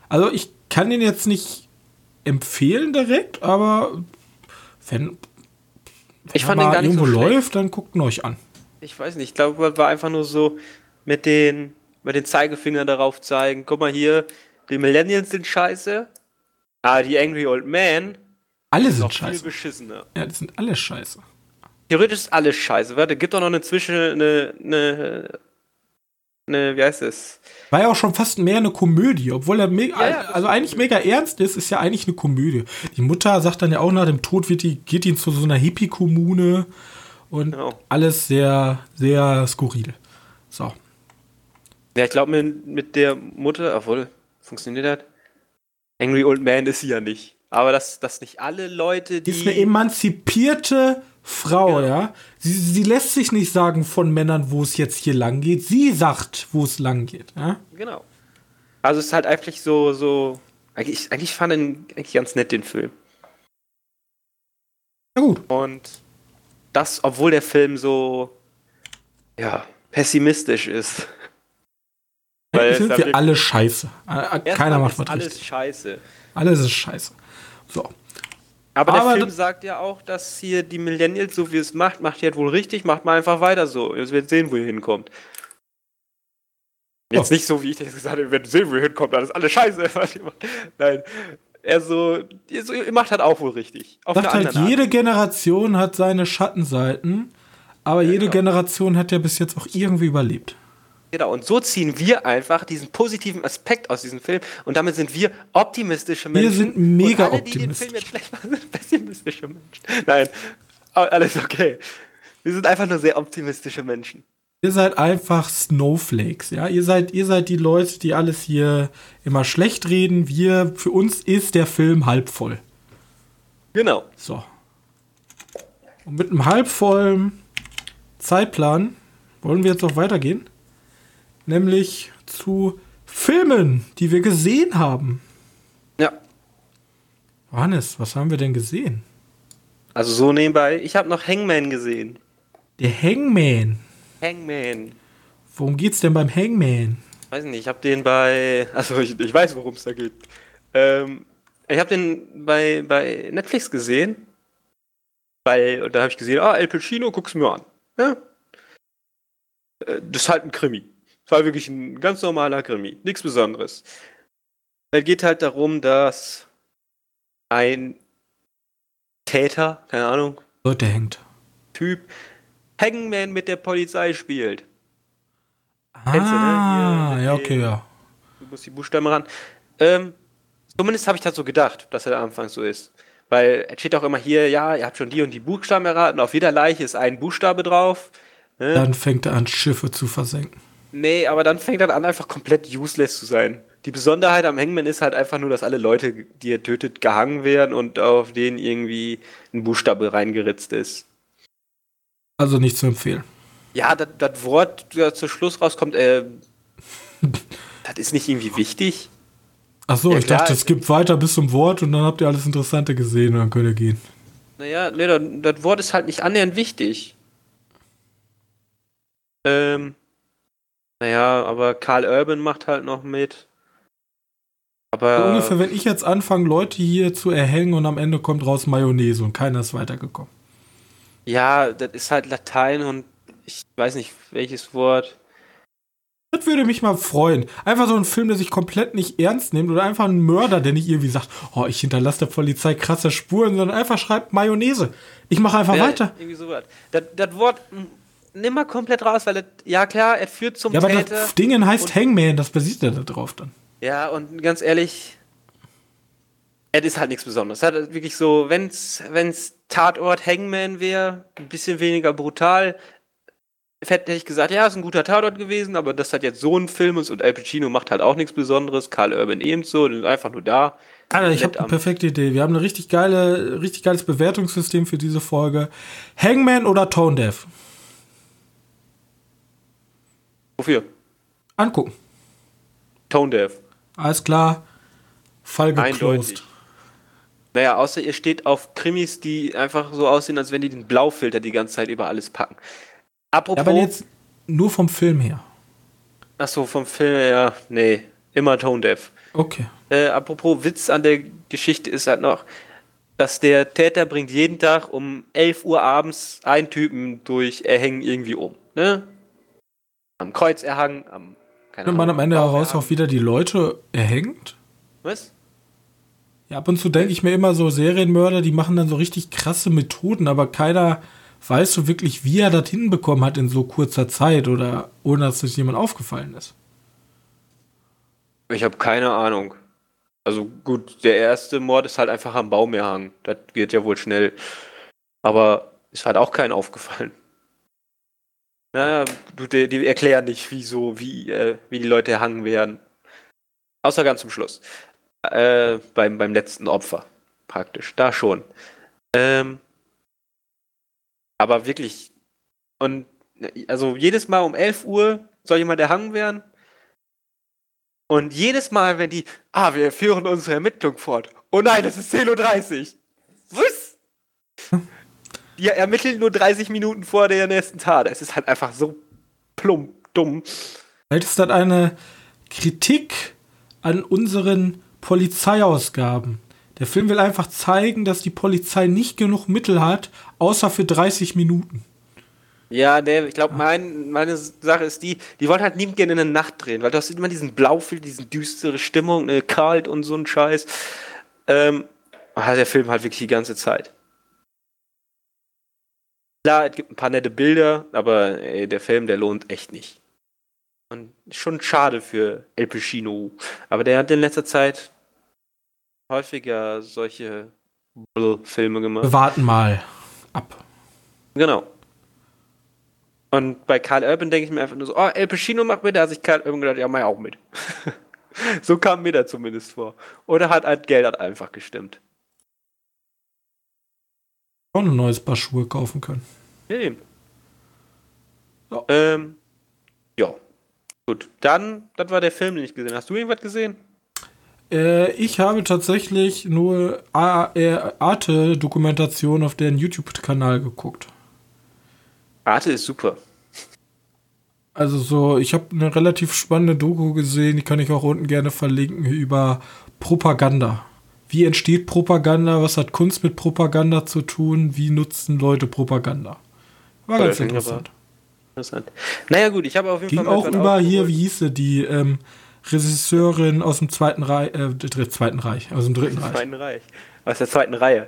Also ich kann den jetzt nicht empfehlen direkt, aber wenn, wenn Ich er fand den mal gar nicht so schlecht. läuft, dann guckt ihn euch an. Ich weiß nicht, ich glaube, es war einfach nur so mit den, mit den Zeigefingern darauf zeigen, guck mal hier, die Millennials sind scheiße, aber die Angry Old Man Alle sind noch viel scheiße. beschissener. Ja, das sind alle scheiße. Theoretisch ist alles scheiße. Warte, gibt doch noch eine Zwischen, eine, eine, eine, wie heißt es? War ja auch schon fast mehr eine Komödie, obwohl er mega, Ja, also eigentlich mega ernst ist, ist ja eigentlich eine Komödie. Die Mutter sagt dann ja auch nach dem Tod wird die, geht die zu so einer Hippie-Kommune und Genau. alles sehr, sehr skurril. So. Ja, ich glaube mit, mit der Mutter, obwohl, funktioniert das? Angry Old Man ist sie ja nicht. Aber dass, dass nicht alle Leute, Die ist eine emanzipierte Frau, Genau. ja. Sie, sie lässt sich nicht sagen von Männern, wo es jetzt hier lang geht. Sie sagt, wo es lang geht, ja. Genau. Also es ist halt einfach so, so. Eigentlich, eigentlich fand ich eigentlich ganz nett, den Film. Ja gut. Und das, obwohl der Film so, ja, pessimistisch ist. Weil es sind wir alle scheiße. Äh, Keiner macht was alles richtig. scheiße. Alles ist scheiße. So. Aber der Aber Film das- sagt ja auch, dass hier die Millennials, so wie es macht, macht ihr halt wohl richtig, macht mal einfach weiter so. Ihr werdet sehen, wo ihr hinkommt. Jetzt Ja. nicht so, wie ich das gesagt habe, ihr werdet sehen, wo ihr hinkommt, alles alles scheiße. Nein. Er so, ihr, so, ihr macht halt auch wohl richtig. Auf sagt halt, andere Art. jede Generation hat seine Schattenseiten, aber jede genau. Generation hat ja bis jetzt auch irgendwie überlebt. Genau, und so ziehen wir einfach diesen positiven Aspekt aus diesem Film und damit sind wir optimistische Menschen. sind mega und alle, die den. Film jetzt schlecht machen, sind pessimistische Menschen. Nein, alles okay. Wir sind einfach nur sehr optimistische Menschen. Ihr seid einfach Snowflakes, ja. Ihr seid, ihr seid die Leute, die alles hier immer schlecht reden. Wir, für uns ist der Film halb voll. Genau. So. Und mit einem halbvollen Zeitplan wollen wir jetzt auch weitergehen. Nämlich zu Filmen, die wir gesehen haben. Ja. Johannes, was haben wir denn gesehen? Also so nebenbei. Ich habe noch Hangman gesehen. Der Hangman. Hangman. Worum geht's denn beim Hangman? Weiß nicht, ich habe den bei. Also ich, ich weiß, worum es da geht. Ähm, ich habe den bei, bei Netflix gesehen. Weil, und da habe ich gesehen, ah, El Pacino, guck's mir an. Ja? Äh, Das ist halt ein Krimi. Das war wirklich ein ganz normaler Krimi. Nichts Besonderes. Es geht halt darum, dass ein Täter, keine Ahnung, Leute hängt. Typ, Hangman mit der Polizei spielt. Ah, Kennst du, ne? Hier ja, okay, ja. Du musst die Buchstaben ran. Ähm, zumindest habe ich das so gedacht, dass er anfangs so ist. Weil es steht auch immer hier, ja, ihr habt schon die und die Buchstaben erraten. Auf jeder Leiche ist ein Buchstabe drauf. Ne? Dann fängt er an, Schiffe zu versenken. Nee, aber dann fängt er an, einfach komplett useless zu sein. Die Besonderheit am Hangman ist halt einfach nur, dass alle Leute, die er tötet, gehangen werden und auf denen irgendwie ein Buchstabe reingeritzt ist. Also nicht zu empfehlen. Ja, das- das Wort, das zum Schluss rauskommt, äh, das ist nicht irgendwie wichtig. Ach so, Ja, ich klar, dachte, es gibt weiter bis zum Wort und dann habt ihr alles Interessante gesehen und dann könnt ihr gehen. Naja, nee, das, das Wort ist halt nicht annähernd wichtig. Ähm, naja, aber Karl Urban macht halt noch mit. Aber So ungefähr, wenn ich jetzt anfange, Leute hier zu erhängen und am Ende kommt raus Mayonnaise und keiner ist weitergekommen. ja, das ist halt Latein und ich weiß nicht welches Wort. Das würde mich mal freuen. Einfach so ein Film, der sich komplett nicht ernst nimmt oder einfach ein Mörder, der nicht irgendwie sagt, oh, ich hinterlasse der Polizei krasse Spuren, sondern einfach schreibt Mayonnaise. Ich mache einfach Ja, weiter. Irgendwie sowas. Das, das Wort nimm mal komplett raus, weil das, ja klar, er führt zum Ja, aber Täter. das Ding heißt Hangman, das basiert er da drauf dann. Ja, und ganz ehrlich, es ist halt nichts Besonderes. Es hat wirklich so, wenn's, wenn's Tatort Hangman wäre, ein bisschen weniger brutal, hätte ich gesagt, ja, ist ein guter Tatort gewesen, aber das hat jetzt so ein Film ist und Al Pacino macht halt auch nichts Besonderes, Karl Urban ebenso, die sind einfach nur da. Alter, ich habe eine perfekte Idee. Wir haben eine richtig geile, richtig geiles Bewertungssystem für diese Folge. Hangman oder Tone Deaf? Wofür? Angucken. Tone Deaf. Alles klar. Fall geclosed. Eindeutig. Naja, außer ihr steht auf Krimis, die einfach so aussehen, als wenn die den Blaufilter die ganze Zeit über alles packen. Ja, Apropos, aber jetzt nur vom Film her. achso, vom Film her, nee, immer Tone Deaf. Okay. Äh, apropos Witz an der Geschichte ist halt noch, dass der Täter bringt jeden Tag um 11 Uhr abends einen Typen durch Erhängen irgendwie um. Ne? Am Kreuz erhangen, am. Keine Und man am Ende heraus auch wieder die Leute erhängt. Was? Ja, ab und zu denke ich mir immer so, Serienmörder, die machen dann so richtig krasse Methoden, aber keiner weiß so wirklich, wie er das hinbekommen hat in so kurzer Zeit oder ohne dass das jemand aufgefallen ist. Ich habe keine Ahnung. Also gut, der erste Mord ist halt einfach am Baum erhangen. Das geht ja wohl schnell. Aber ist halt auch keinen aufgefallen. Naja, du, die, die erklären nicht, wieso, wie, äh, wie die Leute erhangen werden. Außer ganz zum Schluss. Äh, beim, beim letzten Opfer. Praktisch. Da schon. Ähm, aber wirklich. Und also jedes Mal um 11 Uhr soll jemand erhangen werden. Und jedes Mal, wenn die, ah, wir führen unsere Ermittlung fort. Oh nein, es ist 10.30 Uhr. Was? Die ermitteln nur 30 Minuten vor der nächsten Tat. Es ist halt einfach so plump, dumm. Vielleicht ist das eine Kritik an unseren Polizeiausgaben. Der Film will einfach zeigen, dass die Polizei nicht genug Mittel hat, außer für 30 Minuten. Ja, nee, ich glaube, mein, meine Sache ist die, die wollen halt nie gerne in der Nacht drehen, weil du hast immer diesen Blaufilm, diesen düstere Stimmung, ne, kalt und so ein Scheiß. Ähm, hat der Film halt wirklich die ganze Zeit. Klar, es gibt ein paar nette Bilder, aber ey, der Film, der lohnt echt nicht. Und schon schade für El Pacino. Aber der hat in letzter Zeit häufiger solche Filme gemacht. Wir warten mal ab. Genau. Und bei Karl Urban denke ich mir einfach nur so, oh, El Pacino macht mit, da hat sich Karl Urban gedacht, ja, mach ich auch mit. so kam mir da zumindest vor. Oder hat halt Geld hat einfach gestimmt. Auch ein neues Paar Schuhe kaufen können. Ja, eben. Ja. Ähm, ja. Gut. Dann, das war der Film, den ich gesehen habe. Hast du irgendwas gesehen? Äh, ich habe tatsächlich nur äh, Arte-Dokumentation auf deren YouTube-Kanal geguckt. Arte ist super. Also so, ich habe eine relativ spannende Doku gesehen, die kann ich auch unten gerne verlinken, über Propaganda. Wie entsteht Propaganda? Was hat Kunst mit Propaganda zu tun? Wie nutzen Leute Propaganda? War ganz interessant. interessant. Naja gut, ich habe auf jeden Ging Fall... Auch über hier, wie hieß sie, die ähm, Regisseurin aus dem Zweiten Reich, äh, Zweiten Reich, aus dem Dritten Reich. Zweiten Reich. Aus der zweiten Reihe.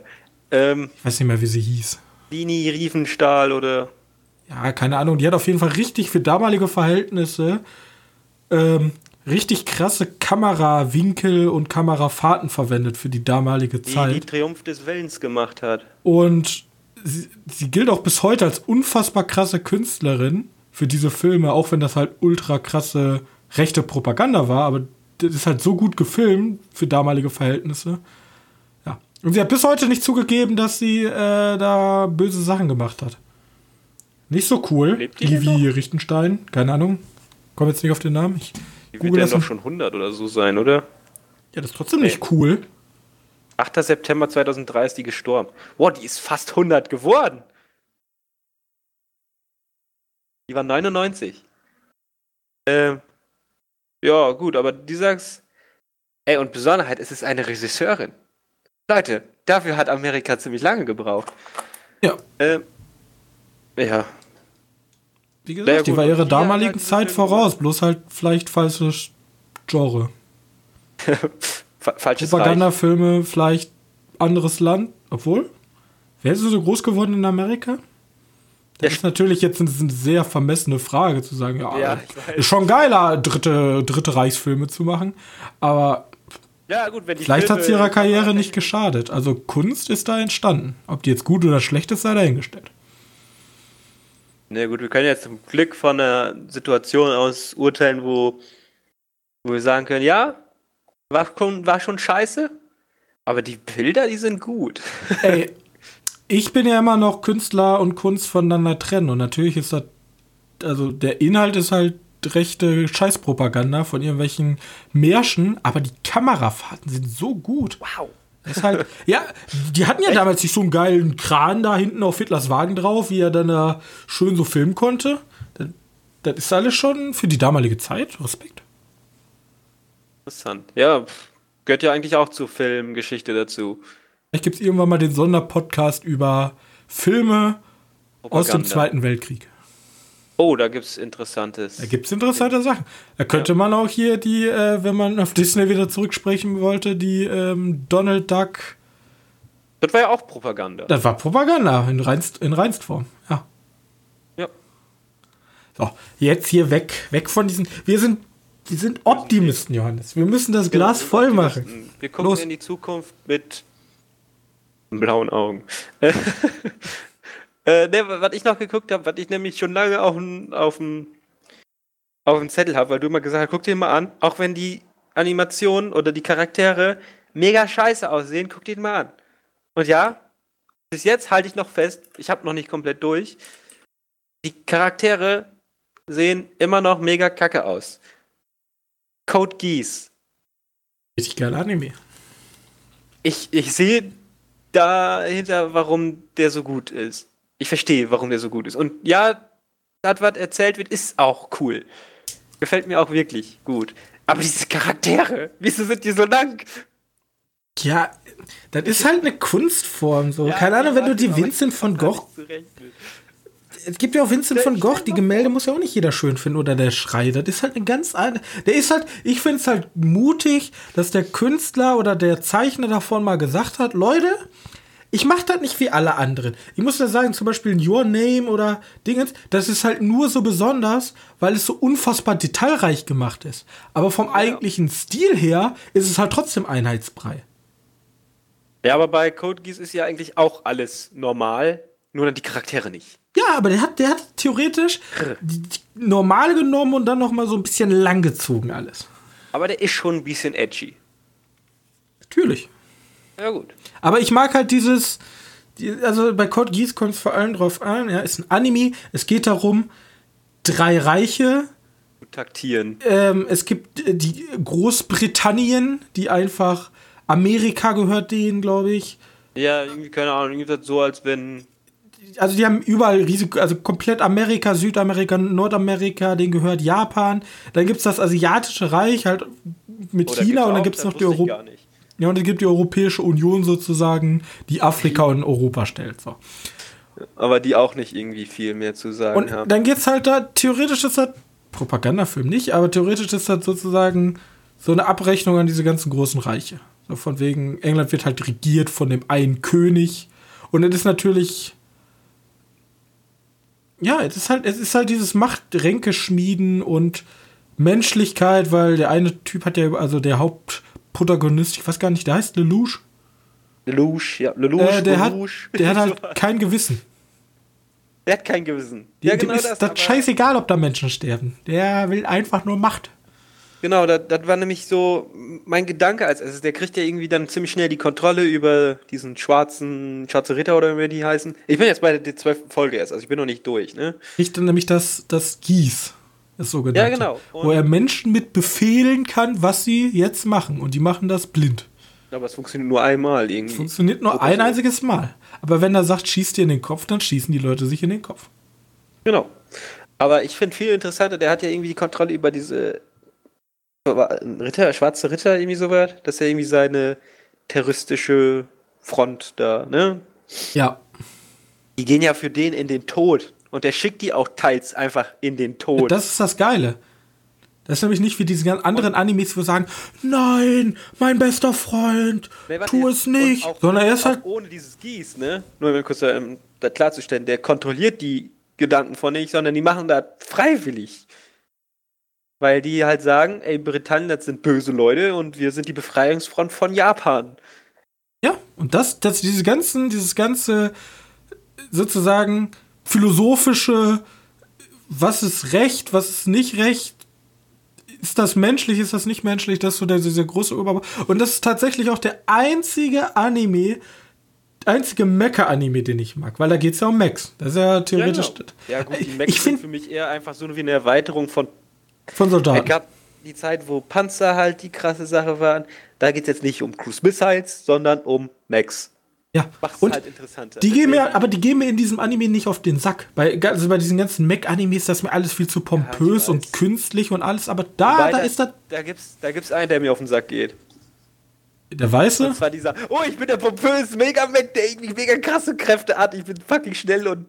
Ähm, ich weiß nicht mehr, wie sie hieß. Lini Riefenstahl oder ja, keine Ahnung, die hat auf jeden Fall richtig für damalige Verhältnisse ähm, richtig krasse Kamerawinkel und Kamerafahrten verwendet für die damalige Zeit. Die, die Triumph des Willens gemacht hat. Und sie, sie, gilt auch bis heute als unfassbar krasse Künstlerin für diese Filme, auch wenn das halt ultra krasse rechte Propaganda war, aber das ist halt so gut gefilmt für damalige Verhältnisse. Ja. Und sie hat bis heute nicht zugegeben, dass sie äh, da böse Sachen gemacht hat. Nicht so cool. Lebt die Livi Richtenstein, keine Ahnung. Komm jetzt nicht auf den Namen. Ich die wird ja doch schon 100 oder so sein, oder? Ja, das ist trotzdem nee. nicht cool. 8. September 2003 ist die gestorben. Boah, die ist fast 100 geworden. Die war 99. Ähm, ja, gut, aber du sagst, ey, und Besonderheit, es ist eine Regisseurin. Leute, dafür hat Amerika ziemlich lange gebraucht. Ja. Ähm, ja, wie gesagt, naja, die war ihrer damaligen Zeit voraus, bloß halt vielleicht falsches Genre. Falsches Propagandafilme, vielleicht anderes Land, obwohl. Wäre sie so groß geworden in Amerika? Das ja. ist natürlich jetzt eine, sehr vermessene Frage zu sagen, ja, ja ist schon geiler, dritte, dritte Reichsfilme zu machen, aber ja, gut, vielleicht hat es ihrer Karriere nicht geschadet. Also Kunst ist da entstanden. Ob die jetzt gut oder schlecht ist, sei dahingestellt. Na gut, wir können jetzt zum Glück von einer Situation aus urteilen, wo, wo wir sagen können, ja, war schon, war schon scheiße, aber die Bilder, die sind gut. Ey, ich bin ja immer noch Künstler und Kunst voneinander trennen und natürlich ist das, also der Inhalt ist halt rechte Scheißpropaganda von irgendwelchen Märschen, aber die Kamerafahrten sind so gut. Wow. Ist halt, ja, die hatten ja Echt? damals nicht so einen geilen Kran da hinten auf Hitlers Wagen drauf, wie er dann da schön so filmen konnte. Das, das ist alles schon für die damalige Zeit. Respekt. Interessant. Ja, gehört ja eigentlich auch zur Filmgeschichte dazu. Vielleicht gibt es irgendwann mal den Sonderpodcast über Filme Propaganda. aus dem Zweiten Weltkrieg. Oh, da gibt's Interessantes. Da gibt's interessante Sachen. Da könnte ja. man auch hier die, äh, wenn man auf Disney wieder zurücksprechen wollte, die ähm, Donald Duck. Das war ja auch Propaganda. Das war Propaganda in, reinst, in Reinstform, ja. Ja. So, jetzt hier weg, weg von diesen. Wir sind, wir sind Optimisten, Johannes. Wir müssen das Glas voll machen. Wir gucken Los. in die Zukunft mit blauen Augen. Äh, ne, was ich noch geguckt habe, was ich nämlich schon lange auf dem auf auf dem Zettel habe, weil du immer gesagt hast, guck dir mal an, auch wenn die Animationen oder die Charaktere mega scheiße aussehen, guck dir den mal an. Und ja, bis jetzt halte ich noch fest, ich habe noch nicht komplett durch. Die Charaktere sehen immer noch mega kacke aus. Code Geass. Richtig geil Anime. Ich, ich sehe dahinter, warum der so gut ist ich verstehe, warum der so gut ist. Und ja, das, was erzählt wird, ist auch cool. Gefällt mir auch wirklich gut. Aber diese Charaktere, wieso sind die so lang? Ja, das ist halt eine Kunstform. So. Ja, Keine Ahnung, wenn du die Vincent von Gogh. Es gibt ja auch Vincent von Gogh, die Gemälde muss ja auch nicht jeder schön finden oder der Schrei. Das ist halt eine ganz eine. Der ist halt, ich finde es halt mutig, dass der Künstler oder der Zeichner davon mal gesagt hat: Leute, ich mache das nicht wie alle anderen. Ich muss da sagen, zum Beispiel Your Name oder Dingens, das ist halt nur so besonders, weil es so unfassbar detailreich gemacht ist. Aber vom ja. eigentlichen Stil her ist es halt trotzdem einheitsbrei. Ja, aber bei Code Geass ist ja eigentlich auch alles normal, nur die Charaktere nicht. Ja, aber der hat, der hat theoretisch normal genommen und dann noch mal so ein bisschen langgezogen alles. Aber der ist schon ein bisschen edgy. Natürlich. Ja, gut. Aber ich mag halt dieses, also bei Code Geass kommt es vor allem drauf an, ja, ist ein Anime, es geht darum, drei Reiche taktieren. Ähm, es gibt äh, die Großbritannien, die einfach Amerika gehört denen, glaube ich. Ja, irgendwie, keine Ahnung, irgendwie so, als wenn. Also die haben überall Risiko, also komplett Amerika, Südamerika, Nordamerika, denen gehört Japan. Dann gibt es das Asiatische Reich, halt mit Oh, China und dann gibt es noch die Europa. Ja, und es gibt die Europäische Union sozusagen, die Afrika und Europa stellt. So. Aber die auch nicht irgendwie viel mehr zu sagen Und haben. dann geht's halt da, theoretisch ist das, Propagandafilm nicht, aber theoretisch ist das sozusagen so eine Abrechnung an diese ganzen großen Reiche. So von wegen, England wird halt regiert von dem einen König. Und es ist natürlich. Ja, es ist halt, es ist halt dieses Machtränke schmieden und Menschlichkeit, weil der eine Typ hat ja, also der Hauptprotagonist, ich weiß gar nicht, der heißt Lelouch. Lelouch, ja, Lelouch, Äh, der, hat, Lelouch. der hat halt kein Gewissen. Der hat kein Gewissen. Dem ist das, aber- scheißegal, ob da Menschen sterben. Der will einfach nur Macht. Genau, das, das war nämlich so mein Gedanke als erstes. Der kriegt ja irgendwie dann ziemlich schnell die Kontrolle über diesen schwarzen, schwarze Ritter oder wie die heißen. Ich bin jetzt bei der zwölften Folge erst, also ich bin noch nicht durch, ne? Kriegt dann nämlich das, das Gieß, das sogenannte. Ja, genau. Wo er Menschen mit befehlen kann, was sie jetzt machen. Und die machen das blind. Aber es funktioniert nur einmal irgendwie. Funktioniert nur ein einziges Mal. Aber wenn er sagt, schießt dir in den Kopf, dann schießen die Leute sich in den Kopf. Genau. Aber ich finde viel interessanter, der hat ja irgendwie die Kontrolle über diese Ritter, schwarze Ritter, irgendwie so was, dass er irgendwie seine terroristische Front da, ne? Ja. Die gehen ja für den in den Tod. Und der schickt die auch teils einfach in den Tod. Das ist das Geile. Das ist nämlich nicht wie diese ganzen anderen Animes, wo sagen, nein, mein bester Freund, Nee, tu es nicht. Sondern er ist halt, ohne dieses Gieß, ne? Nur um kurz ähm, da klarzustellen, der kontrolliert die Gedanken von nicht, sondern die machen das freiwillig. Weil die halt sagen, ey, Britannien, das sind böse Leute und wir sind die Befreiungsfront von Japan. ja, und das, das, diese ganzen, dieses ganze sozusagen philosophische, was ist Recht, was ist nicht Recht, ist das menschlich, ist das nicht menschlich, das ist so der, dieser große Überbau. Und das ist tatsächlich auch der einzige Anime, einzige Mecha-Anime, den ich mag, weil da geht es ja um Mechs. Das ist ja theoretisch. genau. Ja, gut, die ich Mechs sind für mich eher einfach so wie eine Erweiterung von. von Es Soldaten. gab die Zeit, wo Panzer halt die krasse Sache waren. Da geht es jetzt nicht um Cruise Missiles, sondern um Mechs. Ja, Macht es und halt interessanter. Die gehen mir, aber die gehen mir in diesem Anime nicht auf den Sack. Bei, also bei diesen ganzen Mech-Animes ist das mir alles viel zu pompös weiß. und künstlich und alles. Aber da, Wobei, da ist das. Da gibt's, da gibt's einen, der mir auf den Sack geht. Der Weiße? Und zwar dieser, oh, ich bin der pompöse Mega-Mac, der irgendwie mega krasse Kräfte hat. Ich bin fucking schnell und.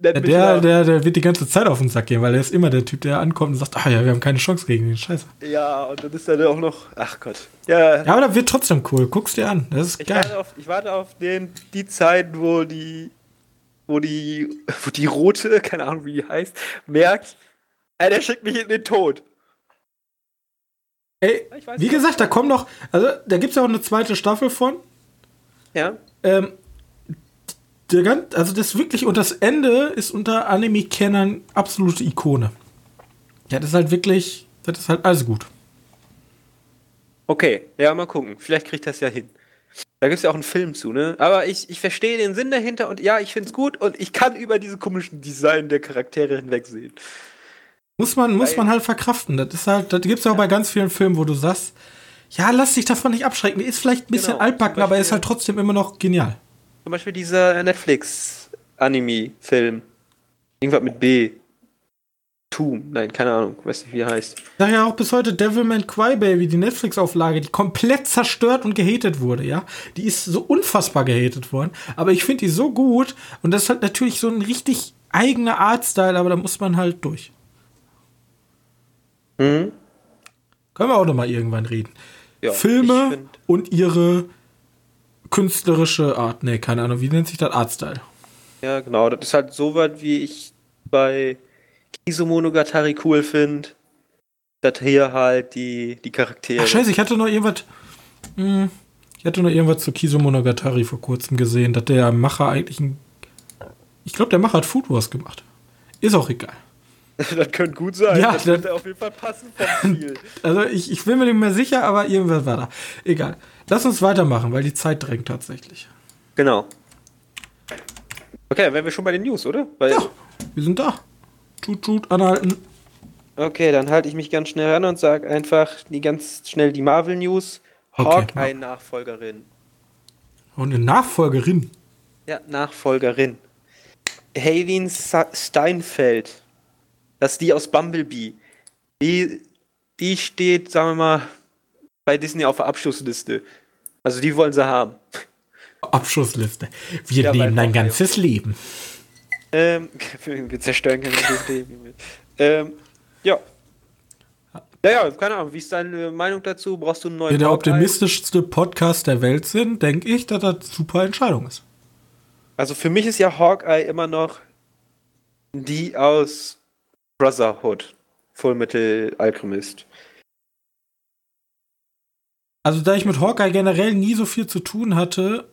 Ja, der, der, der wird die ganze Zeit auf den Sack gehen, weil er ist immer der Typ, der ankommt und sagt, ah ja, wir haben keine Chance gegen den Scheiße. Ja, und dann ist er auch noch. Ach Gott. Ja, Ja, aber das wird trotzdem cool. Guck's dir an. Das ist ich, geil. warte auf, ich warte auf den, die Zeit, wo die. Wo die. Wo die rote, keine Ahnung wie die heißt, merkt, ey, der schickt mich in den Tod. Ey, wie gesagt, da kommt noch, also da gibt's ja auch eine zweite Staffel von. Ja. Ähm, der ganz, also das wirklich, und das Ende ist unter Anime-Kennern absolute Ikone. Ja, das ist halt wirklich, das ist halt alles gut. Okay, ja, mal gucken. Vielleicht kriegt das ja hin. Da gibt es ja auch einen Film zu, ne? Aber ich, ich verstehe den Sinn dahinter und ja, ich finde es gut und ich kann über diese komischen Design der Charaktere hinwegsehen. Muss man, muss Weil- man halt verkraften. Das ist halt, das gibt's ja auch bei ganz vielen Filmen, wo du sagst, ja, lass dich davon nicht abschrecken. Ist vielleicht ein bisschen Genau, altbacken, aber ist halt trotzdem immer noch genial. Zum Beispiel dieser Netflix-Anime-Film. Irgendwas mit B. Toom. Nein, keine Ahnung. Weiß nicht, wie er heißt. Sag ja auch bis heute Devilman Crybaby, die Netflix-Auflage, die komplett zerstört und gehatet wurde, ja. Die ist so unfassbar gehatet worden. Aber ich finde die so gut. Und das ist halt natürlich so ein richtig eigener Artstyle, aber da muss man halt durch. Mhm. Können wir auch noch mal irgendwann reden. Ja, Filme und ihre künstlerische Art. Nee, keine Ahnung, wie nennt sich das Artstyle? Ja, genau. Das ist halt so weit, wie ich bei Kizumonogatari cool finde. dass hier halt die, die Charaktere. Ach, scheiße, ich hatte noch irgendwas. Hm, ich hatte noch irgendwas zu Kiso Monogatari vor kurzem gesehen, dass der Macher eigentlich ein. Ich glaube, der Macher hat Food Wars gemacht. Ist auch egal. das könnte gut sein. Ja, das könnte auf jeden Fall passen vom Spiel. Also ich, ich bin mir nicht mehr sicher, aber irgendwas war da. Egal. Lass uns weitermachen, weil die Zeit drängt tatsächlich. genau. Okay, dann wären wir schon bei den News, oder? Weil, Ja, wir sind da. Tut, tut, anhalten. Okay, dann halte ich mich ganz schnell ran und sage einfach die ganz schnell die Marvel News. Okay. Hawkeye-Nachfolgerin. Und eine Nachfolgerin. Ja, Nachfolgerin. Haylene Sa- Steinfeld. Das ist die aus Bumblebee. Die, die steht, sagen wir mal, bei Disney auf der Abschlussliste. Also die wollen sie haben. Abschussliste. Wir Ja, nehmen dein ganzes Leben. Ähm, wir zerstören keine Leben. ähm, ja. Ja, ja, keine Ahnung. Wie ist deine Meinung dazu? Brauchst du einen neuen Wir der optimistischste Podcast der Welt sind, denke ich, dass das eine super Entscheidung ist. Also für mich ist ja Hawkeye immer noch die aus Brotherhood. Full Metal Alchemist. Also, da ich mit Hawkeye generell nie so viel zu tun hatte,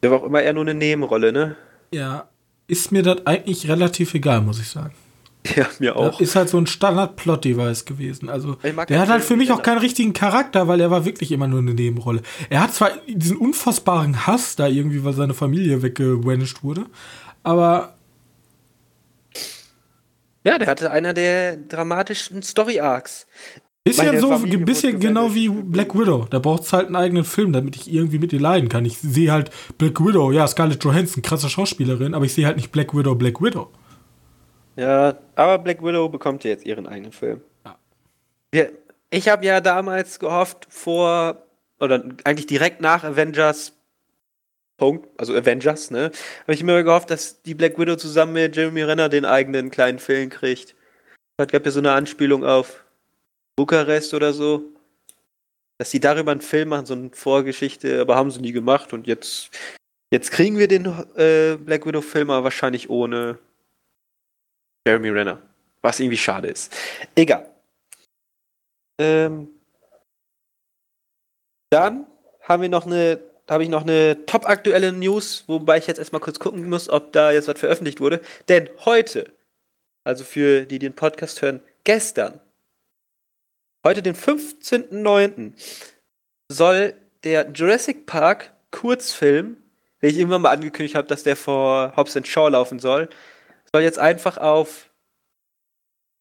Der war auch immer eher nur eine Nebenrolle, ne? ja, ist mir das eigentlich relativ egal, muss ich sagen. Ja, mir auch. Das ist halt so ein Standard-Plot-Device gewesen. Also, der hat halt für mich auch keinen richtigen Charakter, weil er war wirklich immer nur eine Nebenrolle. Er hat zwar diesen unfassbaren Hass da irgendwie, weil seine Familie weggewanished wurde, aber Ja, der hatte einer der dramatischen Story-Arcs. Bisschen so, bisschen genau wie. Black Widow. Da braucht es halt einen eigenen Film, damit ich irgendwie mit ihr leiden kann. Ich sehe halt Black Widow, ja, Scarlett Johansson, krasse Schauspielerin, aber ich sehe halt nicht Black Widow, Black Widow. Ja, aber Black Widow bekommt ja jetzt ihren eigenen Film. Ja. Ich habe ja damals gehofft, vor, oder eigentlich direkt nach Avengers, Punkt, also Avengers, ne, habe ich immer gehofft, dass die Black Widow zusammen mit Jeremy Renner den eigenen kleinen Film kriegt. Es gab ja so eine Anspielung auf Bukarest oder so, dass sie darüber einen Film machen, so eine Vorgeschichte, aber haben sie nie gemacht und jetzt, jetzt kriegen wir den äh, Black Widow-Film, aber wahrscheinlich ohne Jeremy Renner. Was irgendwie schade ist. Egal. Ähm, dann haben wir noch eine, habe ich noch eine top aktuelle News, wobei ich jetzt erstmal kurz gucken muss, ob da jetzt was veröffentlicht wurde. Denn heute, also für die, die den Podcast hören, gestern, heute den 15.09., soll der Jurassic Park Kurzfilm, den ich irgendwann mal angekündigt habe, dass der vor Hobbs Shaw laufen soll, soll jetzt einfach auf.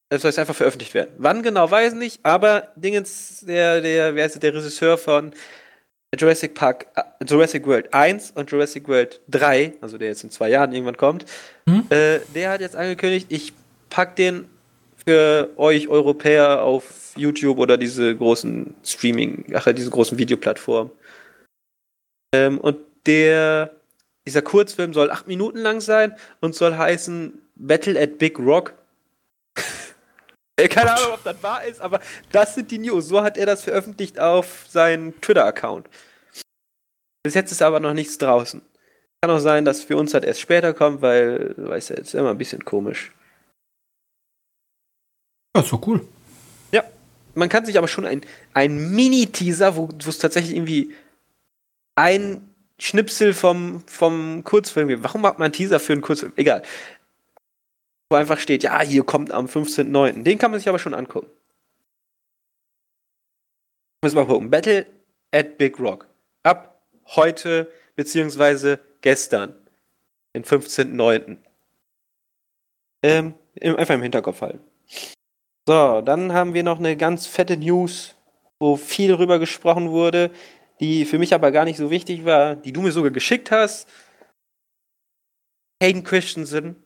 Es soll jetzt einfach veröffentlicht werden. Wann genau, weiß ich nicht, aber Dingens, der, der, wer ist das, der Regisseur von Jurassic Park, äh, Jurassic World 1 und Jurassic World 3, also der jetzt in zwei Jahren irgendwann kommt, Hm? äh, der hat jetzt angekündigt, ich pack den für euch Europäer auf YouTube oder diese großen Streaming, ach, diese großen Videoplattformen. Ähm, und der, dieser Kurzfilm soll acht Minuten lang sein und soll heißen Battle at Big Rock. Äh, Keine Ahnung, ob das wahr ist, aber das sind die News. So hat er das veröffentlicht auf seinen Twitter-Account. Bis jetzt ist aber noch nichts draußen. Kann auch sein, dass für uns das erst später kommt, weil, du weißt ja, ist immer ein bisschen komisch. Ja, ist doch cool. Ja, man kann sich aber schon ein, ein Mini-Teaser, wo es tatsächlich irgendwie ein Schnipsel vom, vom Kurzfilm gibt. Warum macht man einen Teaser für einen Kurzfilm? Egal. Wo einfach steht, ja, hier kommt am 15.09. Den kann man sich aber schon angucken. Müssen wir mal gucken. Battle at Big Rock. Ab heute, beziehungsweise gestern, den 15.09. Ähm, einfach im Hinterkopf halten. So, dann haben wir noch eine ganz fette News, wo viel drüber gesprochen wurde, die für mich aber gar nicht so wichtig war, die du mir sogar geschickt hast. Hayden Christensen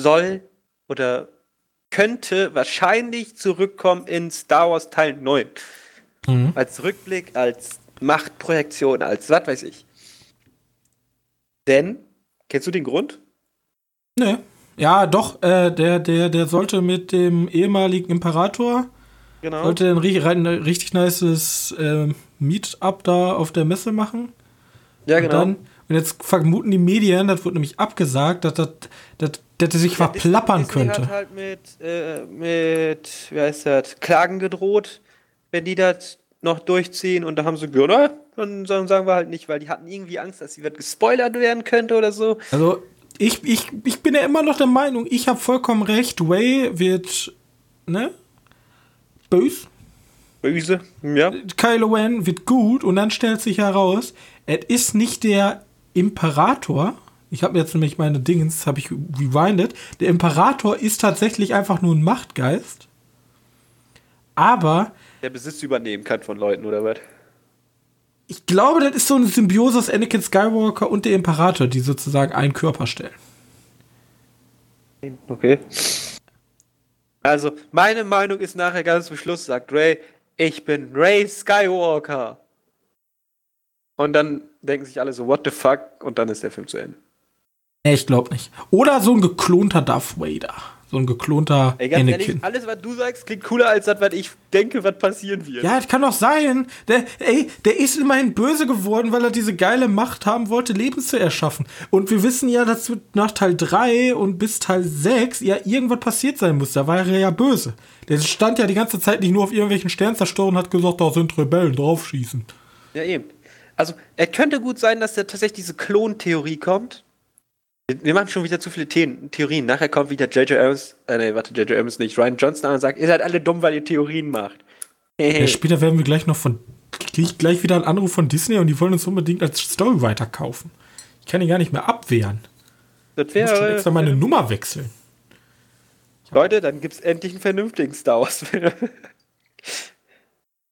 soll oder könnte wahrscheinlich zurückkommen in Star Wars Teil 9. Mhm. Als Rückblick, als Machtprojektion, als was weiß ich. Denn, kennst du den Grund? Ne. Ja, doch, äh, der, der, der sollte mit dem ehemaligen Imperator, Genau. sollte ein rein- richtig nices äh, Meetup da auf der Messe machen. ja, Und genau. dann, und jetzt vermuten die Medien, das wird nämlich abgesagt, dass das, dass, dass er sich verplappern Disney könnte. hat halt mit, äh, mit, wie heißt das, Klagen gedroht, wenn die das noch durchziehen und da haben sie na, dann sagen sagen wir halt nicht, weil die hatten irgendwie Angst, dass sie wird gespoilert werden könnte oder so. Also, ich, ich, ich bin ja immer noch der Meinung, ich habe vollkommen recht, Way wird, ne? Bös. Böse, ja. Kylo Ren wird gut und dann stellt sich heraus, es ist nicht der Imperator. Ich habe jetzt nämlich meine Dingens, habe ich rewindet. Der Imperator ist tatsächlich einfach nur ein Machtgeist. Aber. Der Besitz übernehmen kann von Leuten, oder was? Ich glaube, das ist so eine Symbiose aus Anakin Skywalker und der Imperator, die sozusagen einen Körper stellen. Okay. Also, meine Meinung ist nachher ganz zum Schluss, sagt Ray, ich bin Ray Skywalker. Und dann denken sich alle so, what the fuck? Und dann ist der Film zu Ende. Nee, ich glaube nicht. Oder so ein geklonter Darth Vader. So ein geklonter Ey, ganz Anakin. ehrlich, alles, was du sagst, klingt cooler als das, was ich denke, was passieren wird. Ja, das kann doch sein. Der, ey, der ist immerhin böse geworden, weil er diese geile Macht haben wollte, Leben zu erschaffen. Und wir wissen ja, dass nach Teil 3 und bis Teil 6 ja irgendwas passiert sein muss. Da war er ja böse. Der stand ja die ganze Zeit nicht nur auf irgendwelchen Sternzerstören und hat gesagt, da sind Rebellen, draufschießen. Ja, eben. Also, es könnte gut sein, dass da tatsächlich diese Klontheorie kommt. Wir- machen schon wieder zu viele The Theorien. Nachher kommt wieder J.J. Abrams, äh, nee, warte, J.J. Abrams nicht, Ryan Johnson an und sagt, ihr seid alle dumm, weil ihr Theorien macht. Ja, später werden wir gleich noch von, krieg ich gleich wieder einen Anruf von Disney und die wollen uns unbedingt als Story weiterkaufen. Ich kann die gar nicht mehr abwehren. das Ich muss schon wäre, extra meine Nummer wechseln. Leute, dann gibt's endlich einen vernünftigen Star Wars Film.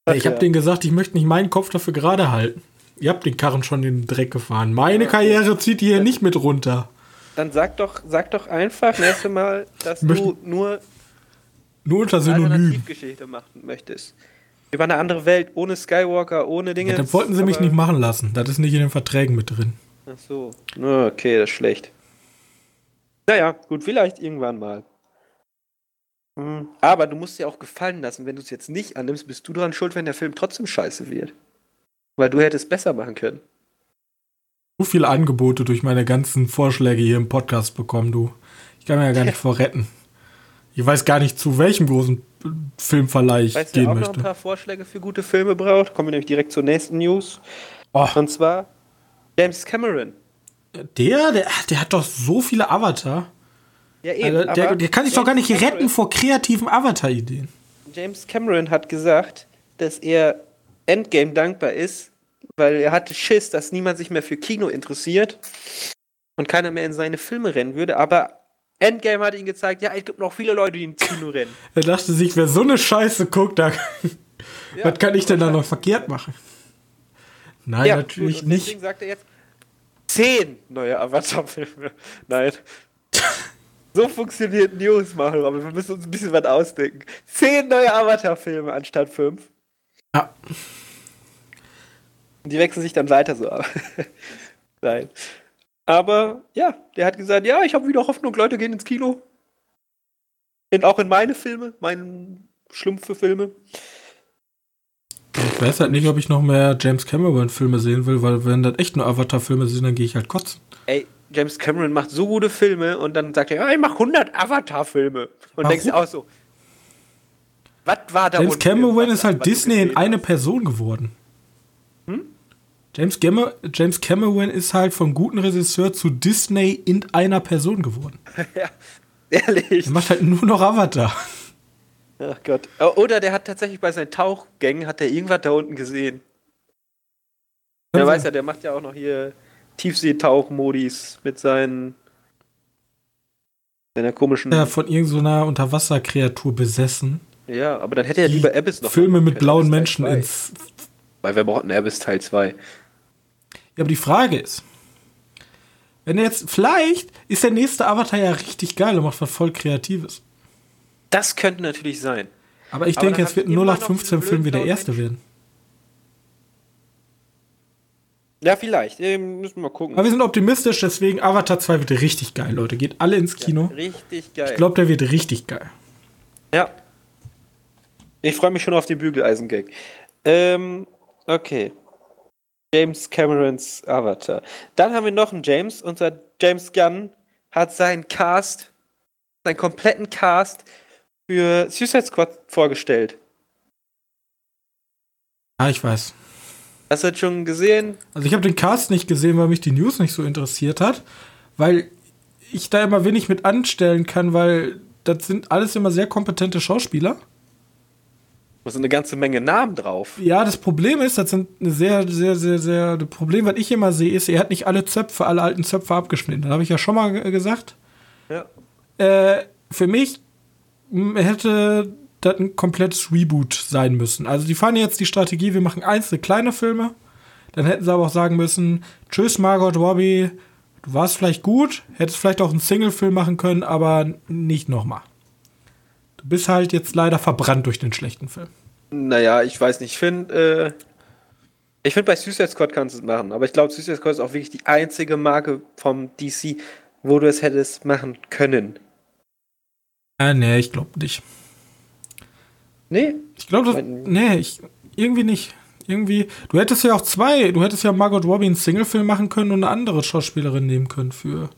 Ja, ich habe denen gesagt, ich möchte nicht meinen Kopf dafür gerade halten. Ihr habt den Karren schon in den Dreck gefahren. Meine Karriere zieht ihr hier nicht mit runter. Dann sag doch, sag doch einfach nächstes Mal, dass Möchten- du nur Nur unter. Alternativgeschichte machen möchtest. Über eine andere Welt, ohne Skywalker, ohne Dinge. Ja, dann wollten sie mich nicht machen lassen. Das ist nicht in den Verträgen mit drin. Ach so. Okay, das ist schlecht. Naja, gut, vielleicht irgendwann mal. Hm, Aber du musst dir auch gefallen lassen, wenn du es jetzt nicht annimmst, bist du daran schuld, wenn der Film trotzdem scheiße wird. Weil du hättest besser machen können. So viele Angebote durch meine ganzen Vorschläge hier im Podcast bekommen, du. Ich kann mir ja gar nicht vorretten. Ich weiß gar nicht, zu welchem großen Filmverleih ich Weißt du, gehen wer auch noch ein möchte. paar Vorschläge für gute Filme braucht? Kommen wir nämlich direkt zur nächsten News. Oh, Und zwar James Cameron. der, der, der hat doch so viele Avatar. Ja, Also, der, der kann sich doch gar nicht James retten Cameron- vor kreativen Avatar-Ideen. James Cameron hat gesagt, dass er Endgame dankbar ist, weil er hatte Schiss, dass niemand sich mehr für Kino interessiert und keiner mehr in seine Filme rennen würde. Aber Endgame hat ihm gezeigt, ja, es gibt noch viele Leute, die ins Kino rennen. Er dachte sich, wer so eine Scheiße guckt, da, Ja, was kann ich denn da noch verkehrt machen? Nein, Ja, natürlich gut, nicht. Deswegen sagt er jetzt zehn neue Avatar-Filme. Nein. So funktioniert News machen, aber wir müssen uns ein bisschen was ausdenken. Zehn neue Avatar-Filme anstatt fünf. Ja. Die wechseln sich dann weiter so ab. Nein. Aber ja, der hat gesagt, ja, ich habe wieder Hoffnung, Leute gehen ins Kino. In, auch in meine Filme, meine schlumpfe Filme. Ich weiß halt nicht, ob ich noch mehr James Cameron-Filme sehen will, weil wenn das echt nur Avatar-Filme sind, dann gehe ich halt kotzen. Ey, James Cameron macht so gute Filme und dann sagt er, ja, ich mach 100 Avatar-Filme. Und Warum? denkst auch so, was war da James Cameron ist halt Disney in eine? Person geworden. James, Gam James Cameron ist halt vom guten Regisseur zu Disney in einer Person geworden. ja, ehrlich. Er macht halt nur noch Avatar. Ach Gott. Oh, Oder der hat tatsächlich bei seinen Tauchgängen, hat er irgendwas da unten gesehen. Der weiß ja, der macht ja auch noch hier Tiefseetauchmodis mit seinen seiner komischen. Ja, von irgendeiner Unterwasserkreatur besessen. Ja, aber dann hätte er lieber Abyss noch. Filme mit blauen Menschen 2. ins. Weil wir brauchten Abyss Teil 2. Ja, aber die Frage ist, wenn er jetzt, vielleicht ist der nächste Avatar ja richtig geil und macht was voll Kreatives. Das könnte natürlich sein. Aber ich Aber denke, es wird ein immer noch 0815 diese Film wie der erste werden. Ja, vielleicht. Ähm, müssen wir mal gucken. Aber wir sind optimistisch, deswegen Avatar 2 wird richtig geil, Leute. Geht alle ins Kino. Richtig geil. Ich glaube, der wird richtig geil. Ja. Ich freue mich schon auf den Bügeleisen-Gag. Ähm, okay. James Camerons Avatar. Dann haben wir noch einen James. Unser James Gunn hat seinen Cast, seinen kompletten Cast für Suicide Squad vorgestellt. Ja, ich weiß. Hast du das schon gesehen? Also ich habe den Cast nicht gesehen, weil mich die News nicht so interessiert hat, weil ich da immer wenig mit anstellen kann, weil das sind alles immer sehr kompetente Schauspieler. Da sind eine ganze Menge Namen drauf. Ja, das Problem ist, das sind eine sehr, sehr, sehr, sehr. Das Problem, was ich immer sehe, ist, er hat nicht alle Zöpfe, alle alten Zöpfe abgeschnitten. Das habe ich ja schon mal ge- gesagt. Ja. Äh, für mich hätte das ein komplettes Reboot sein müssen. Also die fahren jetzt die Strategie, wir machen einzelne kleine Filme. Dann hätten sie aber auch sagen müssen, tschüss Margot Robbie, du warst vielleicht gut, hättest vielleicht auch einen Single-Film machen können, aber nicht nochmal. Du bist halt jetzt leider verbrannt durch den schlechten Film. Naja, ich weiß nicht. Ich finde, äh, ich finde bei Suicide Squad kannst du es machen, aber ich glaube, Suicide Squad ist auch wirklich die einzige Marke vom DC, wo du es hättest machen können. Ah, nee, ich glaube nicht. Nee? Ich glaube. Nee, ich, irgendwie nicht. Irgendwie. Du hättest ja auch zwei. Du hättest ja Margot Robbie einen Singlefilm machen können und eine andere Schauspielerin nehmen können für.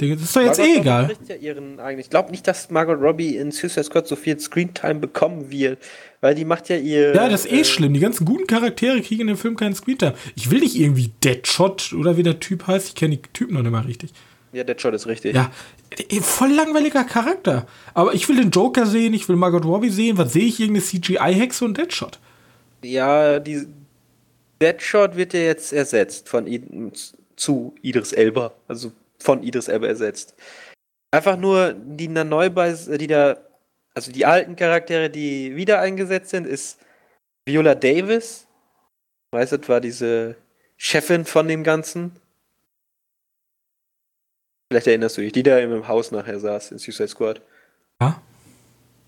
Das ist doch jetzt Margot eh egal. Ja ihren, ich glaube nicht, dass Margot Robbie in Suicide Squad so viel Screentime bekommen wird, weil die macht ja ihr. Ja, das ist eh äh, schlimm. Die ganzen guten Charaktere kriegen in dem Film keinen Screentime. Ich will nicht irgendwie Deadshot oder wie der Typ heißt. Ich kenne die Typen noch nicht mal richtig. Ja, Deadshot ist richtig. Ja, voll langweiliger Charakter. Aber ich will den Joker sehen, ich will Margot Robbie sehen. Was sehe ich? Irgendeine CGI-Hexe und Deadshot. Ja, die Deadshot wird ja jetzt ersetzt von zu Idris Elba. Also von Idris Elba ersetzt. Einfach nur die da neu bei, die da, also die alten Charaktere, die wieder eingesetzt sind, ist Viola Davis. Weißt du, war diese Chefin von dem Ganzen. Vielleicht erinnerst du dich, die da im Haus nachher saß in Suicide Squad. Ja.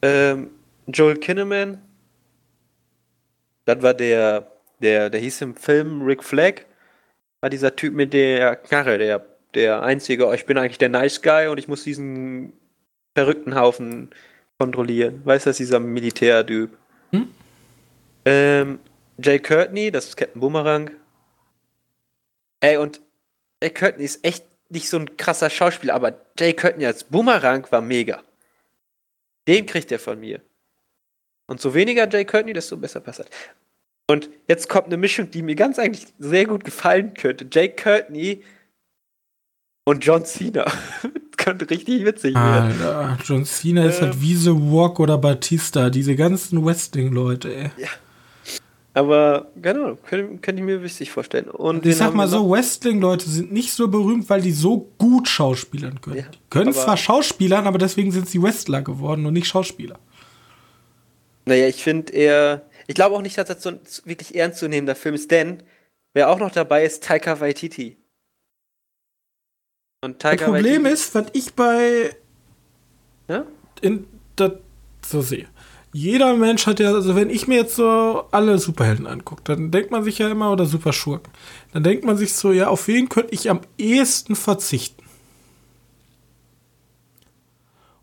Ähm, Joel Kinnaman. Das war der, der, der hieß im Film Rick Flag. War dieser Typ mit der Knarre, der, der einzige, oh, ich bin eigentlich der Nice Guy und ich muss diesen verrückten Haufen kontrollieren. Weißt du, das ist dieser Militärtyp. Hm? Ähm, Jay Courtney, das ist Captain Boomerang. Ey, und Jay Courtney ist echt nicht so ein krasser Schauspieler, aber Jay Curtin als Boomerang war mega. Den kriegt er von mir. Und so weniger Jay Courtney, desto besser passt er. Und jetzt kommt eine Mischung, die mir ganz eigentlich sehr gut gefallen könnte. Jay Courtney und John Cena. könnte richtig witzig werden. Alter, John Cena ähm, ist halt wie The Walk oder Batista, diese ganzen Wrestling-Leute, ey. Ja. Aber genau, könnte, könnte ich mir wichtig vorstellen. Und ich sag mal so, Wrestling-Leute sind nicht so berühmt, weil die so gut schauspielern können. Ja, die können zwar Schauspielern, aber deswegen sind sie Wrestler geworden und nicht Schauspieler. Naja, ich finde eher, ich glaube auch nicht, dass das so ein wirklich ernstzunehmender Film ist, denn wer auch noch dabei ist, Taika Waititi. Und Taika das Problem Waititi ist, was ich bei ja? in das so sehe jeder Mensch hat ja, also wenn ich mir jetzt so alle Superhelden angucke, dann denkt man sich ja immer, oder Superschurken, dann denkt man sich so, ja, auf wen könnte ich am ehesten verzichten?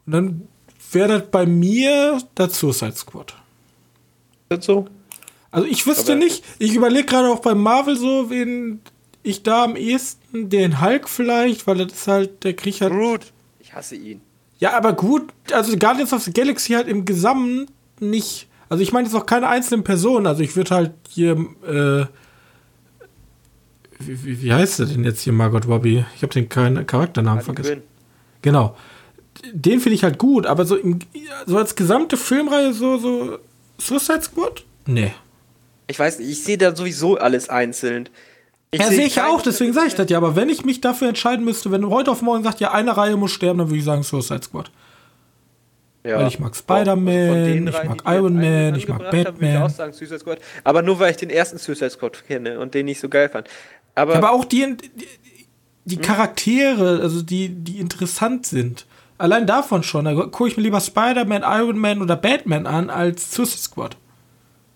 Und dann wäre das bei mir der Suicide Squad. Ist so? Also ich wüsste Aber nicht, ich überlege gerade auch bei Marvel so, wen ich da am ehesten, den Hulk vielleicht, weil das ist halt, der Krieg halt. Groot. Ich hasse ihn. Ja, aber gut, also Guardians of the Galaxy halt im Gesamten nicht. Also ich meine jetzt auch keine einzelnen Personen. Also ich würde halt hier, äh, wie, wie, heißt der denn jetzt hier, Margot Robbie? Ich habe den keinen Charakternamen vergessen. Quinn. Genau. Den finde ich halt gut, aber so, im, so als gesamte Filmreihe so, so Suicide Squad? Nee. Ich weiß nicht, ich sehe da sowieso alles einzeln. Ich ja, sehe ich auch, deswegen sage ich das ja. Aber wenn ich mich dafür entscheiden müsste, wenn heute auf morgen sagt, ja, eine Reihe muss sterben, dann würde ich sagen Suicide Squad. Ja. Weil ich mag Spider-Man, ich mag Iron Man, ich mag Batman. Ich auch sagen, Suicide Squad. Aber nur weil ich den ersten Suicide Squad kenne und den nicht so geil fand. Aber, aber auch die, die, die hm? Charaktere, also die, die interessant sind. Allein davon schon. Da gucke ich mir lieber Spider-Man, Iron Man oder Batman an als Suicide Squad.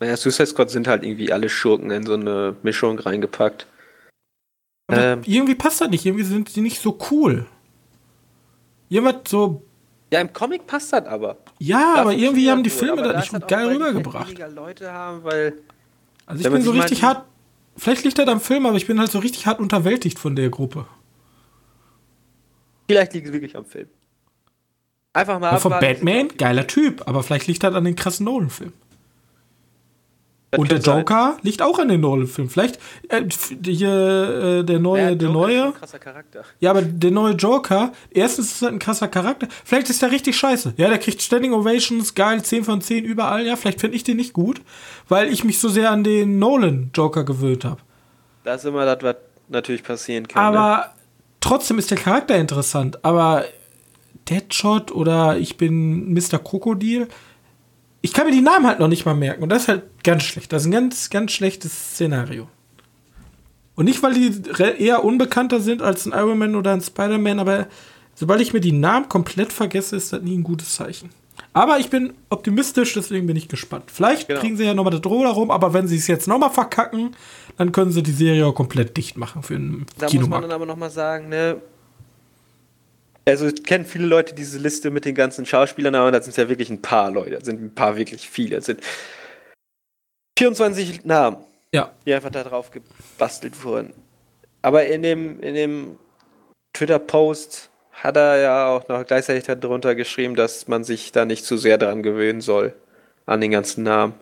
Naja, Suicide Squad sind halt irgendwie alle Schurken in so eine Mischung reingepackt. Ähm, irgendwie passt das nicht. Irgendwie sind die nicht so cool. Jemand so ja, im Comic passt das aber. Ja, aber irgendwie haben die Filme das nicht halt geil rübergebracht. Leute haben, weil also ich bin so richtig hart. Vielleicht liegt das am Film, aber ich bin halt so richtig hart unterwältigt von der Gruppe. Vielleicht liegt es wirklich am Film. Einfach mal. Ja, von Batman, geiler Typ, aber vielleicht liegt das an den krassen Nolan-Film. Das und der Joker sein. liegt auch an den Nolan-Film. Vielleicht äh, hier äh, der neue, ja, der neue. Ein krasser Charakter. Ja, aber der neue Joker, erstens ist er ein krasser Charakter. Vielleicht ist der richtig scheiße. Ja, der kriegt Standing Ovations, geil, 10 von 10 überall. Ja, vielleicht finde ich den nicht gut, weil ich mich so sehr an den Nolan-Joker gewöhnt habe. Das ist immer das, was natürlich passieren kann. Aber ne? trotzdem ist der Charakter interessant. Aber Deadshot oder ich bin Mr. Krokodil ich kann mir die Namen halt noch nicht mal merken. Und das ist halt ganz schlecht. Das ist ein ganz, ganz schlechtes Szenario. Und nicht, weil die eher unbekannter sind als ein Iron Man oder ein Spider-Man, aber sobald ich mir die Namen komplett vergesse, ist das nie ein gutes Zeichen. Aber ich bin optimistisch, deswegen bin ich gespannt. Vielleicht genau. kriegen sie ja nochmal das Droh darum, aber wenn sie es jetzt nochmal verkacken, dann können sie die Serie auch komplett dicht machen für einen Da Kinomarkt. muss man dann aber nochmal sagen, ne? Also kennen viele Leute diese Liste mit den ganzen Schauspielern, aber da sind es ja wirklich ein paar Leute. Da sind ein paar wirklich viele. Es sind 24 Namen, ja. die einfach da drauf gebastelt wurden. Aber in dem, in dem Twitter-Post hat er ja auch noch gleichzeitig darunter geschrieben, dass man sich da nicht zu sehr daran gewöhnen soll, an den ganzen Namen.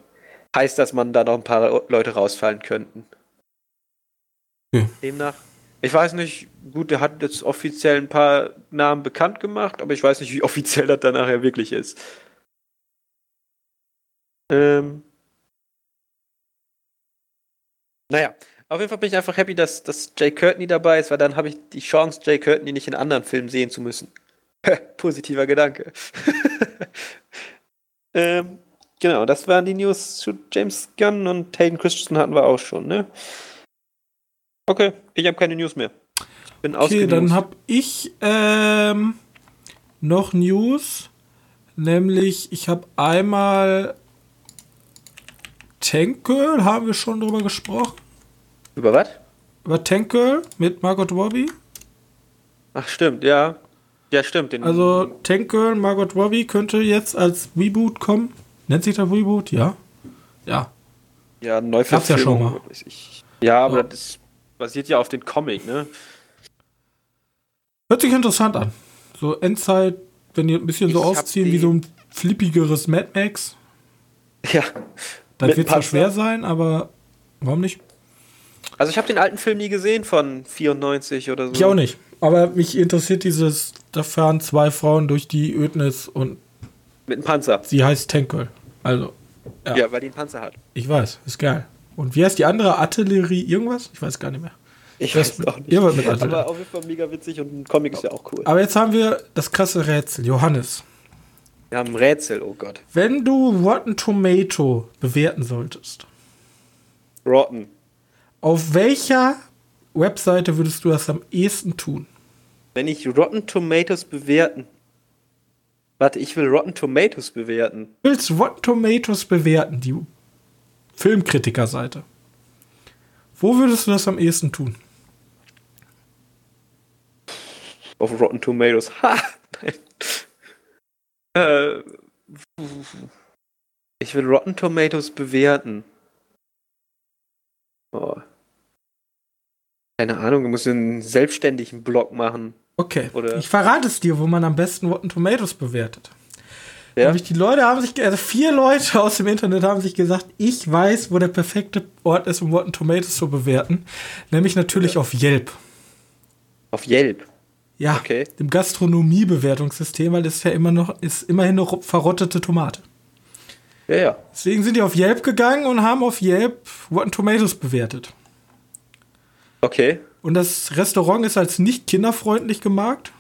Heißt, dass man da noch ein paar Leute rausfallen könnten. Ja. Demnach, ich weiß nicht, gut, der hat jetzt offiziell ein paar Namen bekannt gemacht, aber ich weiß nicht, wie offiziell das dann nachher wirklich ist. Ähm. Naja, auf jeden Fall bin ich einfach happy, dass, dass Jay Courtney dabei ist, weil dann habe ich die Chance, Jay Courtney nicht in anderen Filmen sehen zu müssen. Positiver Gedanke. ähm, genau, das waren die News zu James Gunn und Hayden Christensen hatten wir auch schon, ne? Okay, ich habe keine News mehr. Bin okay, dann habe ich ähm, noch News. Nämlich, ich habe einmal Tank Girl, haben wir schon drüber gesprochen. Über was? Über Tank Girl mit Margot Robbie. Ach, stimmt, ja. Ja, stimmt. also Tank Girl, Margot Robbie könnte jetzt als Reboot kommen. Nennt sich das Reboot? Ja. Ja. Ja, neu Gab's ja schon mal. Ja, aber oh. das basiert ja auf den Comic, ne? Hört sich interessant an. So Endzeit, wenn die ein bisschen ich so ausziehen wie so ein flippigeres Mad Max. Ja. Das wird zwar schwer sein, aber warum nicht? Also ich habe den alten Film nie gesehen von 94 oder so. Ich auch nicht. Aber mich interessiert dieses, da fahren zwei Frauen durch die Ödnis und. Mit einem Panzer. Sie heißt Tankel. Also. Ja. ja, weil die einen Panzer hat. Ich weiß, ist geil. Und wie heißt die andere? Artillerie irgendwas? Ich weiß gar nicht mehr. Ich weiß das, auch nicht. Mit Artillerie. Aber auf jeden Fall mega witzig und ein Comic ist ja auch cool. Aber jetzt haben wir das krasse Rätsel. Johannes. Wir haben ein Rätsel, oh Gott. Wenn du Rotten Tomato bewerten solltest. Rotten. Auf welcher Webseite würdest du das am ehesten tun? Wenn ich Rotten Tomatoes bewerten. Warte, ich will Rotten Tomatoes bewerten. Du willst Rotten Tomatoes bewerten, die Filmkritikerseite. Wo würdest du das am ehesten tun? Auf Rotten Tomatoes. Ha! Nein. Äh, ich will Rotten Tomatoes bewerten. Oh. Keine Ahnung, du musst einen selbstständigen Blog machen. Okay. Oder ich verrate es dir, wo man am besten Rotten Tomatoes bewertet. Ja? Nämlich die Leute haben sich, also vier Leute aus dem Internet haben sich gesagt, ich weiß, wo der perfekte Ort ist, um Rotten Tomatoes zu bewerten. Nämlich natürlich ja. auf Yelp. Auf Yelp? Ja, okay. dem Gastronomiebewertungssystem, weil das ist ja immer noch, ist immerhin noch verrottete Tomate. Ja, ja. Deswegen sind die auf Yelp gegangen und haben auf Yelp Rotten Tomatoes bewertet. Okay. Und das Restaurant ist als nicht kinderfreundlich gemarkt.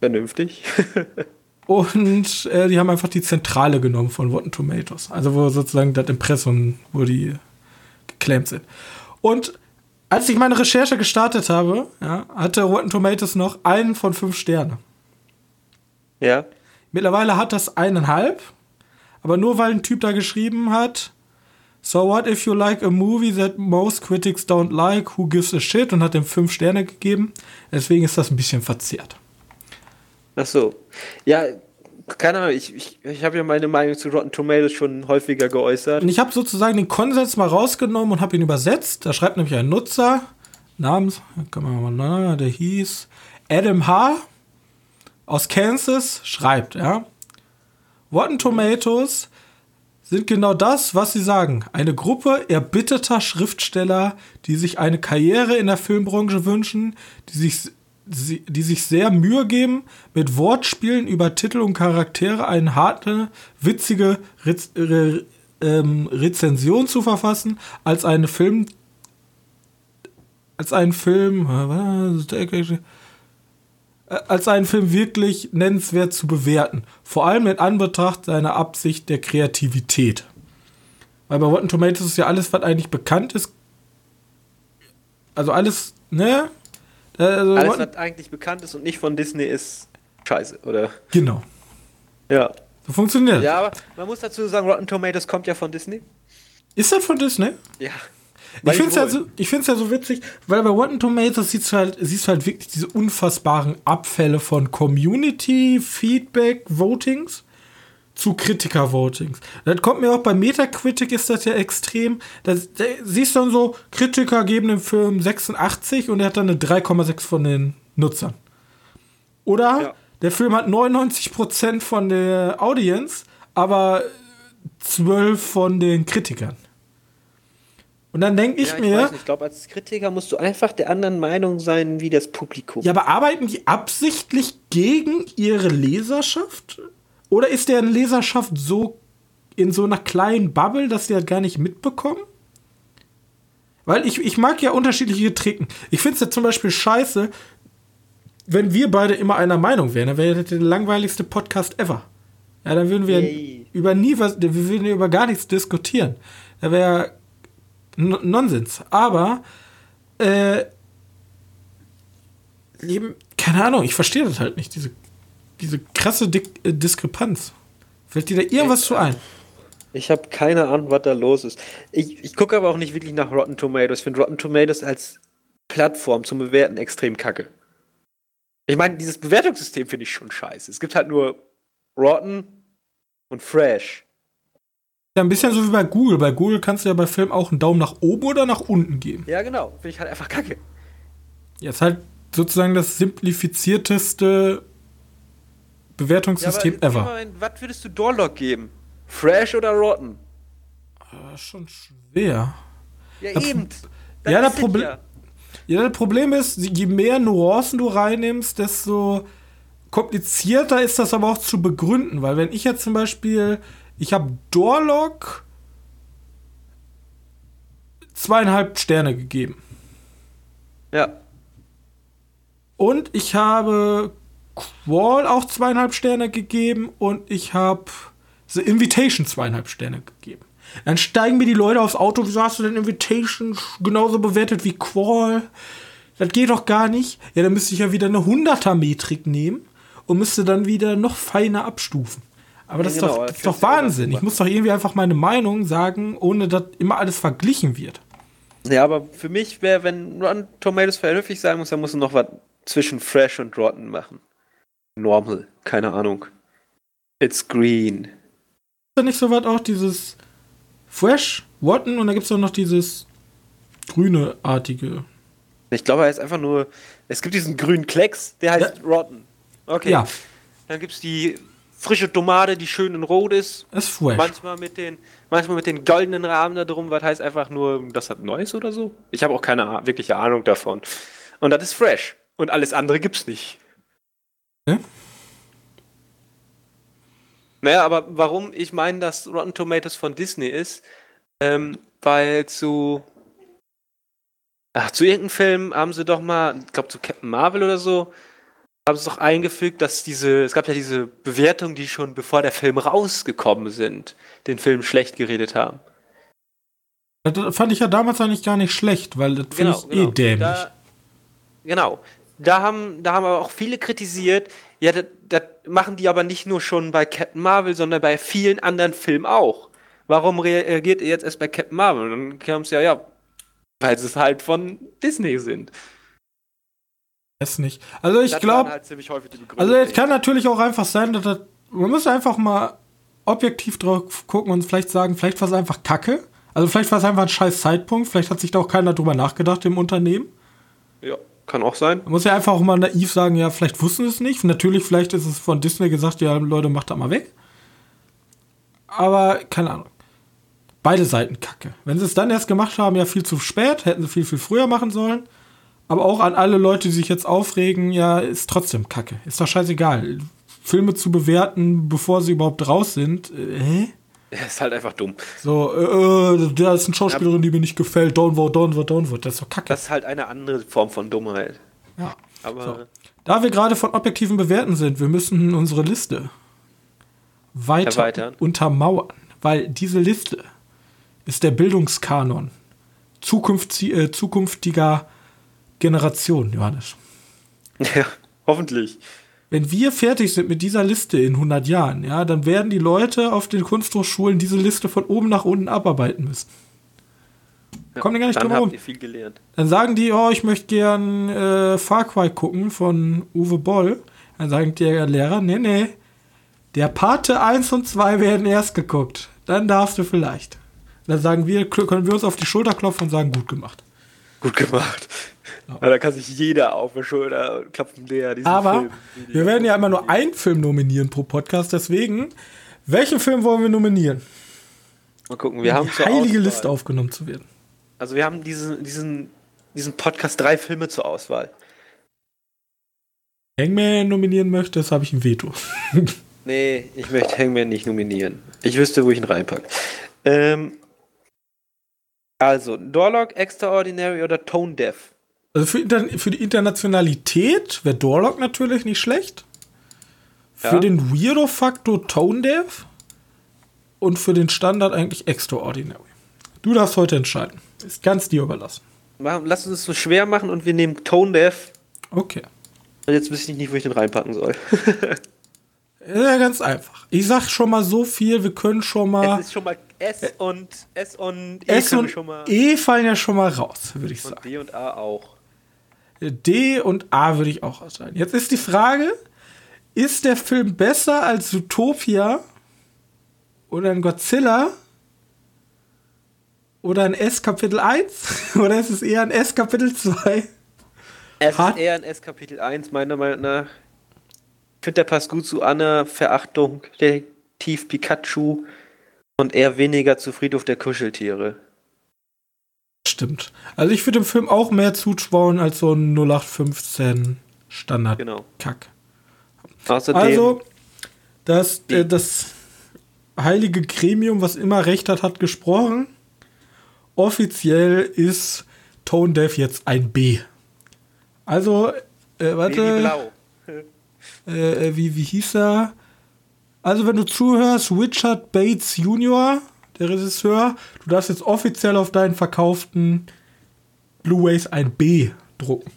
Vernünftig. und äh, die haben einfach die Zentrale genommen von Rotten Tomatoes. Also wo sozusagen das Impressum, wo die geclaimed sind. Und als ich meine Recherche gestartet habe, ja, hatte Rotten Tomatoes noch einen von fünf Sterne. Ja. Mittlerweile hat das eineinhalb, aber nur weil ein Typ da geschrieben hat, So what if you like a movie that most critics don't like? Who gives a shit? Und hat dem fünf Sterne gegeben. Deswegen ist das ein bisschen verzerrt. Ach so. Ja, keine Ahnung, ich, ich, ich habe ja meine Meinung zu Rotten Tomatoes schon häufiger geäußert. Und ich habe sozusagen den Konsens mal rausgenommen und habe ihn übersetzt. Da schreibt nämlich ein Nutzer, namens, kann man mal, der hieß Adam H. aus Kansas, schreibt, ja. Rotten Tomatoes sind genau das, was sie sagen. Eine Gruppe erbitterter Schriftsteller, die sich eine Karriere in der Filmbranche wünschen, die sich, die sich sehr Mühe geben, mit Wortspielen über Titel und Charaktere eine harte, witzige Rez Re ähm, Rezension zu verfassen, als eine Film als einen Film äh, als einen Film wirklich nennenswert zu bewerten. Vor allem in Anbetracht seiner Absicht der Kreativität. Weil bei Rotten Tomatoes ist ja alles, was eigentlich bekannt ist. Also alles, ne? Also alles, was eigentlich bekannt ist und nicht von Disney ist scheiße, oder? Genau. Ja. So funktioniert Ja, aber man muss dazu sagen, Rotten Tomatoes kommt ja von Disney. Ist das von Disney? Ja. Ich finde es ja, so, ja so witzig, weil bei Rotten Tomatoes siehst du, halt, siehst du halt wirklich diese unfassbaren Abfälle von Community, Feedback, Votings zu Kritiker-Votings. Das kommt mir auch bei Metacritic ist das ja extrem. Da siehst du dann so, Kritiker geben dem Film 86 und er hat dann eine 3,6 von den Nutzern. Oder ja. der Film hat 99% von der Audience, aber 12 von den Kritikern. Und dann denke ich, ja, ich mir. ich glaube, als Kritiker musst du einfach der anderen Meinung sein wie das Publikum. Ja, aber arbeiten die absichtlich gegen ihre Leserschaft? Oder ist deren Leserschaft so in so einer kleinen Bubble, dass sie das gar nicht mitbekommen? Weil ich, ich mag ja unterschiedliche Tricken. Ich finde es ja zum Beispiel scheiße, wenn wir beide immer einer Meinung wären. Dann wäre das der langweiligste Podcast ever. Ja, dann würden wir Yay. über nie was, wir würden über gar nichts diskutieren. Da wäre Nonsens. Aber, äh, eben, keine Ahnung, ich verstehe das halt nicht, diese, diese krasse Dik äh, Diskrepanz. Fällt dir da irgendwas ich, zu ein? Ich habe keine Ahnung, was da los ist. Ich, ich gucke aber auch nicht wirklich nach Rotten Tomatoes. Ich finde Rotten Tomatoes als Plattform zum Bewerten extrem kacke. Ich meine, dieses Bewertungssystem finde ich schon scheiße. Es gibt halt nur Rotten und Fresh. Ja, ein bisschen so wie bei Google. Bei Google kannst du ja bei Filmen auch einen Daumen nach oben oder nach unten geben. Ja, genau. Finde ich halt einfach kacke. Ja, ist halt sozusagen das simplifizierteste Bewertungssystem ja, ever. Was würdest du Doorlock geben? Fresh oder Rotten? Ist schon schwer. Ja, das eben. Ja, das Problem. Ja. ja, das Problem ist, je mehr Nuancen du reinnimmst, desto komplizierter ist das aber auch zu begründen. Weil wenn ich jetzt zum Beispiel ich habe Dorlock zweieinhalb Sterne gegeben. Ja. Und ich habe Qual auch zweieinhalb Sterne gegeben und ich habe The Invitation zweieinhalb Sterne gegeben. Dann steigen mir die Leute aufs Auto, wie hast du denn Invitation genauso bewertet wie Qual? Das geht doch gar nicht. Ja, dann müsste ich ja wieder eine 100er-Metrik nehmen und müsste dann wieder noch feiner abstufen. Aber das, ja, genau, ist, doch, das ist doch Wahnsinn. Ich muss doch irgendwie einfach meine Meinung sagen, ohne dass immer alles verglichen wird. Ja, aber für mich wäre, wenn Rotten Tomatoes vernünftig sein muss, dann muss noch was zwischen Fresh und Rotten machen. Normal, keine Ahnung. It's green. Ist da nicht so was auch dieses Fresh, Rotten und da gibt es auch noch dieses grüne-artige? Ich glaube, er ist einfach nur. Es gibt diesen grünen Klecks, der heißt ja. Rotten. Okay. Ja. Dann gibt es die frische Tomate, die schön in Rot ist. Ist fresh. Manchmal mit den, manchmal mit den goldenen Rahmen da drum, was heißt einfach nur, das hat Neues oder so. Ich habe auch keine wirkliche Ahnung davon. Und das ist fresh. Und alles andere gibt's nicht. Naja, aber warum ich meine, dass Rotten Tomatoes von Disney ist, ähm, weil zu. Ach, zu irgendeinem Film haben sie doch mal, ich glaube zu Captain Marvel oder so, haben es doch eingefügt, dass diese, es gab ja diese Bewertungen, die schon bevor der Film rausgekommen sind, den Film schlecht geredet haben. Das fand ich ja damals eigentlich gar nicht schlecht, weil das genau, finde ich eh genau. eh dämlich. Da, genau. Da haben, da haben aber auch viele kritisiert, ja, das, das machen die aber nicht nur schon bei Captain Marvel, sondern bei vielen anderen Filmen auch. Warum reagiert ihr jetzt erst bei Captain Marvel? Und dann kam es ja, ja, weil sie es halt von Disney sind. Weiß nicht. Also ich glaube, halt also es kann natürlich auch einfach sein, dass das, man muss einfach mal objektiv drauf gucken und vielleicht sagen, vielleicht war es einfach Kacke. Also vielleicht war es einfach ein scheiß Zeitpunkt, vielleicht hat sich da auch keiner drüber nachgedacht im Unternehmen. Ja, kann auch sein. Man muss ja einfach auch mal naiv sagen, ja, vielleicht wussten sie es nicht. Natürlich, vielleicht ist es von Disney gesagt, ja, Leute, macht da mal weg. Aber, keine Ahnung. Beide Seiten kacke. Wenn sie es dann erst gemacht haben, ja, viel zu spät, hätten sie viel, viel früher machen sollen. Aber auch an alle Leute, die sich jetzt aufregen, ja, ist trotzdem Kacke. Ist doch scheißegal. Filme zu bewerten, bevor sie überhaupt raus sind, äh, hä? Ja, ist halt einfach dumm. So, äh, äh da ist eine Schauspielerin, die mir nicht gefällt. Vote, don't vote. Das ist doch kacke. Das ist halt eine andere Form von Dummheit. Ja. Aber. So. Da wir gerade von objektiven Bewerten sind, wir müssen unsere Liste weiter Erweitern. untermauern, weil diese Liste ist der Bildungskanon zukünfti äh, zukünftiger Generation, Johannes. Ja, hoffentlich. Wenn wir fertig sind mit dieser Liste in 100 Jahren, ja, dann werden die Leute auf den Kunsthochschulen diese Liste von oben nach unten abarbeiten müssen. Kommt ihr gar nicht Dann drum habt rum. ihr viel gelernt. Dann sagen die, oh, ich möchte gern äh, Far Cry gucken von Uwe Boll. Dann sagt der Lehrer, nee, nee, der Pate 1 und 2 werden erst geguckt. Dann darfst du vielleicht. Dann sagen wir, können wir uns auf die Schulter klopfen und sagen, gut gemacht. Gut gemacht. Ja. Da kann sich jeder auf die Schulter klopfen, der diesen Aber Film. wir werden ja immer nur einen Film nominieren pro Podcast, deswegen, welchen Film wollen wir nominieren? Mal gucken, wir haben die heilige Liste aufgenommen zu werden. Also wir haben diesen, diesen, diesen Podcast drei Filme zur Auswahl. Hangman nominieren möchte, das habe ich ein Veto. Nee, ich möchte Hangman nicht nominieren. Ich wüsste, wo ich ihn reinpacke. Ähm, also, Dorlock, Extraordinary oder Tone Deaf? Also für, Inter für die Internationalität wäre Dorlock natürlich nicht schlecht. Für Ja. den Weirdo-Faktor Tone Deaf. Und für den Standard eigentlich Extraordinary. Du darfst heute entscheiden. Ist ganz dir überlassen. Lass uns es so schwer machen und wir nehmen Tone Deaf. Okay. Und jetzt wüsste ich nicht, wo ich den reinpacken soll. Ja, ganz einfach. Ich sag schon mal so viel, wir können schon mal. Es ist schon mal S und S und E S und schon mal. E fallen ja schon mal raus, würde ich Und sagen. D und A auch. D und A würde ich auch ausschneiden. Jetzt ist die Frage: Ist der Film besser als Zootopia oder ein Godzilla oder ein S Kapitel 1 oder ist es eher ein S Kapitel 2? Es Hat- ist eher ein S Kapitel 1, meiner Meinung nach. Ich finde, der passt gut zu Anna, Verachtung, Detektiv Pikachu und eher weniger zu Friedhof der Kuscheltiere. Stimmt. Also ich würde dem Film auch mehr zutrauen als so ein 0815 Standard Genau. Kack. Außerdem, Also, das, äh, das heilige Gremium, was immer Recht hat, hat gesprochen. Offiziell ist Tone Deaf jetzt ein B. Also, äh, warte, äh, äh, wie, wie hieß er? Also, wenn du zuhörst, Richard Bates Jr., der Regisseur, du darfst jetzt offiziell auf deinen verkauften Blu-rays ein B drucken.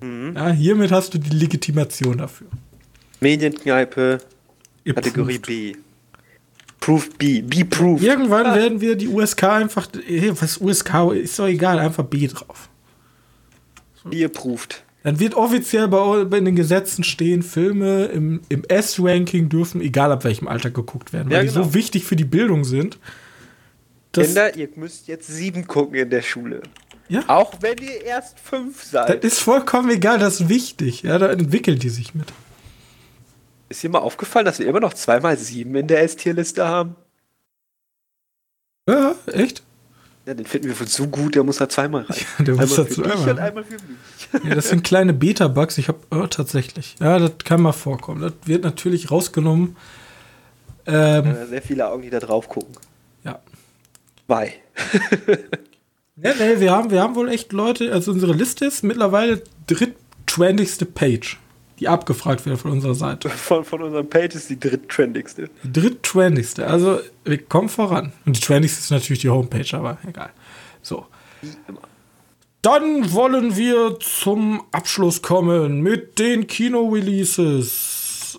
Mhm. Ja, hiermit hast du die Legitimation dafür. Medienkneipe, Kategorie. B. Proof B. B-Proof. Irgendwann werden wir die USK einfach. eh, Was USK ist doch egal, einfach B drauf. B-approved. Dann wird offiziell bei, bei den Gesetzen stehen, Filme im, im S-Ranking dürfen, egal ab welchem Alter, geguckt werden, weil Ja, die genau. so wichtig für die Bildung sind. Das, Kinder, ihr müsst jetzt sieben gucken in der Schule. ja, Auch wenn ihr erst fünf das seid. ist vollkommen egal, das ist wichtig. Ja, da entwickeln die sich mit. Ist dir mal aufgefallen, dass wir immer noch zweimal sieben in der S-Tier-Liste haben? Ja, echt? Ja, den finden wir für so gut, der muss da zweimal rein. der muss einmal dich einmal und rein. Ja, das sind kleine Beta-Bugs. Ich habe oh, tatsächlich. Ja, das kann mal vorkommen. Das wird natürlich rausgenommen. Ähm, Ja, sehr viele Augen, die da drauf gucken. ja. Zwei. Nee, nee, wir haben, wir haben wohl echt Leute, also unsere Liste ist mittlerweile dritttrendigste Page, die abgefragt wird von unserer Seite. Von, von unserem Page ist die dritttrendigste. Die dritttrendigste, also wir kommen voran. Und die trendigste ist natürlich die Homepage, aber egal. So. Wie immer. Dann wollen wir zum Abschluss kommen mit den Kino-Releases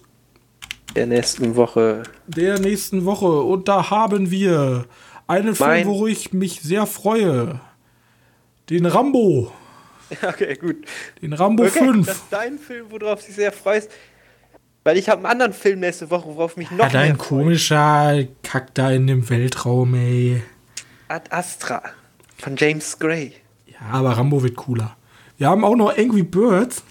Der nächsten Woche. der nächsten Woche. Und da haben wir einen Film, Mein- wo ich mich sehr freue. Den Rambo. Okay, gut. Den Rambo Okay, 5. das ist dein Film, worauf du dich sehr freust. Weil ich habe einen anderen Film nächste Woche, worauf mich noch Ja, mehr freue. komischer Kack da in dem Weltraum, ey. Ad Astra von James Gray. Ja, aber Rambo wird cooler. Wir haben auch noch Angry Birds.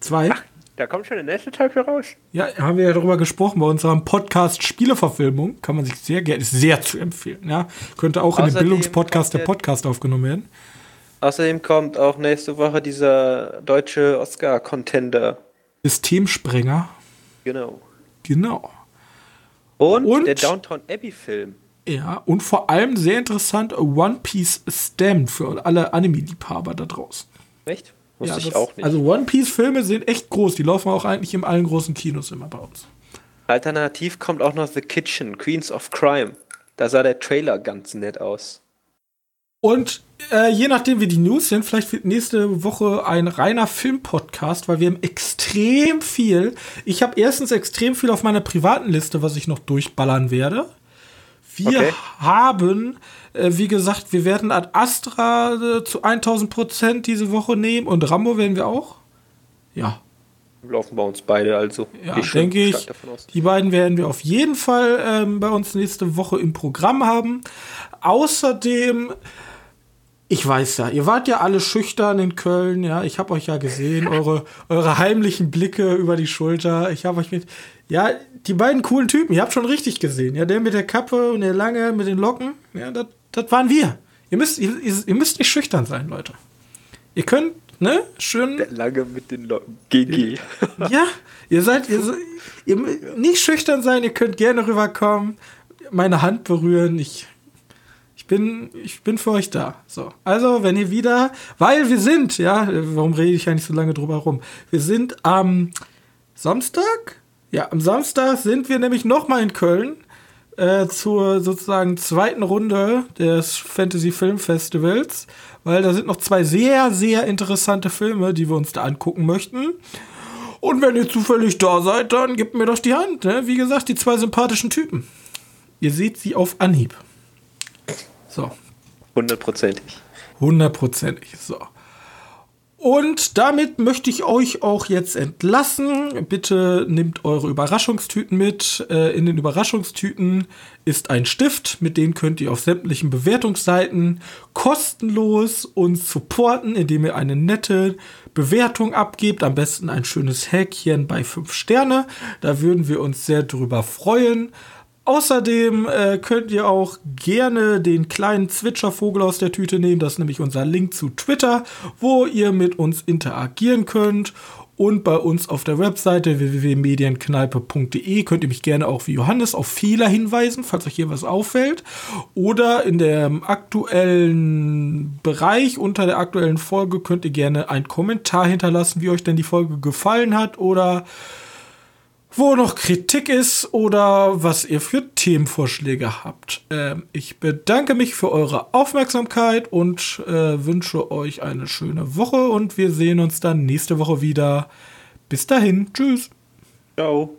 Zwei. Ach, da kommt schon der nächste Teil für raus. Ja, haben wir ja darüber gesprochen bei unserem Podcast Spieleverfilmung. Kann man sich sehr gerne, ist sehr zu empfehlen. Ja, könnte auch in den Außerdem Bildungspodcast der- Podcast aufgenommen werden. Außerdem kommt auch nächste Woche dieser deutsche Oscar-Contender. Systemsprenger. Genau. Genau. Und, Und? der Downtown Abbey-Film. Ja, und vor allem sehr interessant, One Piece Stamped für alle Anime-Liebhaber da draußen. Echt? Wusste Ja, ich das- auch nicht. Also One Piece Filme sind echt groß. Die laufen auch eigentlich in allen großen Kinos immer bei uns. Alternativ kommt auch noch The Kitchen, Queens of Crime. Da sah der Trailer ganz nett aus. Und äh, je nachdem, wie die News sind, vielleicht wird nächste Woche ein reiner Film-Podcast, weil wir haben extrem viel. Ich habe erstens extrem viel auf meiner privaten Liste, was ich noch durchballern werde. Wir Okay. haben, äh, wie gesagt, wir werden Ad Astra äh, zu 1000 Prozent diese Woche nehmen und Rambo werden wir auch. Ja, Laufen bei uns beide, also. ja, schon denke ich. Die beiden werden wir auf jeden Fall ähm, bei uns nächste Woche im Programm haben. Außerdem, ich weiß ja, ihr wart ja alle schüchtern in Köln, ja. Ich habe euch ja gesehen, eure, eure heimlichen Blicke über die Schulter. Ich habe euch mit, ja, die beiden coolen Typen, ihr habt schon richtig gesehen, ja. Der mit der Kappe und der lange mit den Locken, ja, das waren wir. Ihr müsst, ihr, ihr müsst nicht schüchtern sein, Leute. Ihr könnt, ne, schön. Lange mit den Leuten. GG. Ja, ihr seid, ihr, ihr nicht schüchtern sein, ihr könnt gerne rüberkommen, meine Hand berühren. Ich, ich bin, ich bin für euch da. So, also wenn ihr wieder, weil wir sind, ja, warum rede ich eigentlich so lange drüber rum? Wir sind am Samstag. Ja, am Samstag sind wir nämlich noch mal in Köln äh, zur sozusagen zweiten Runde des Fantasy Film Festivals, weil da sind noch zwei sehr, sehr interessante Filme, die wir uns da angucken möchten. Und wenn ihr zufällig da seid, dann gebt mir doch die Hand. Ne? Wie gesagt, die zwei sympathischen Typen. Ihr seht sie auf Anhieb. So, Hundertprozentig. hundertprozentig. So. Und damit möchte ich euch auch jetzt entlassen. Bitte nehmt eure Überraschungstüten mit. Äh, in den Überraschungstüten ist ein Stift, mit dem könnt ihr auf sämtlichen Bewertungsseiten kostenlos uns supporten, indem ihr eine nette Bewertung abgebt. Am besten ein schönes Häkchen bei 5 Sterne. Da würden wir uns sehr drüber freuen. Außerdem äh, könnt ihr auch gerne den kleinen Zwitschervogel aus der Tüte nehmen. Das ist nämlich unser Link zu Twitter, wo ihr mit uns interagieren könnt. Und bei uns auf der Webseite www.medienkneipe.de könnt ihr mich gerne auch wie Johannes auf Fehler hinweisen, falls euch hier was auffällt. Oder in dem aktuellen Bereich unter der aktuellen Folge könnt ihr gerne einen Kommentar hinterlassen, wie euch denn die Folge gefallen hat oder wo noch Kritik ist oder was ihr für Themenvorschläge habt. Ähm, ich bedanke mich für eure Aufmerksamkeit und äh, wünsche euch eine schöne Woche und wir sehen uns dann nächste Woche wieder. Bis dahin, tschüss. Ciao.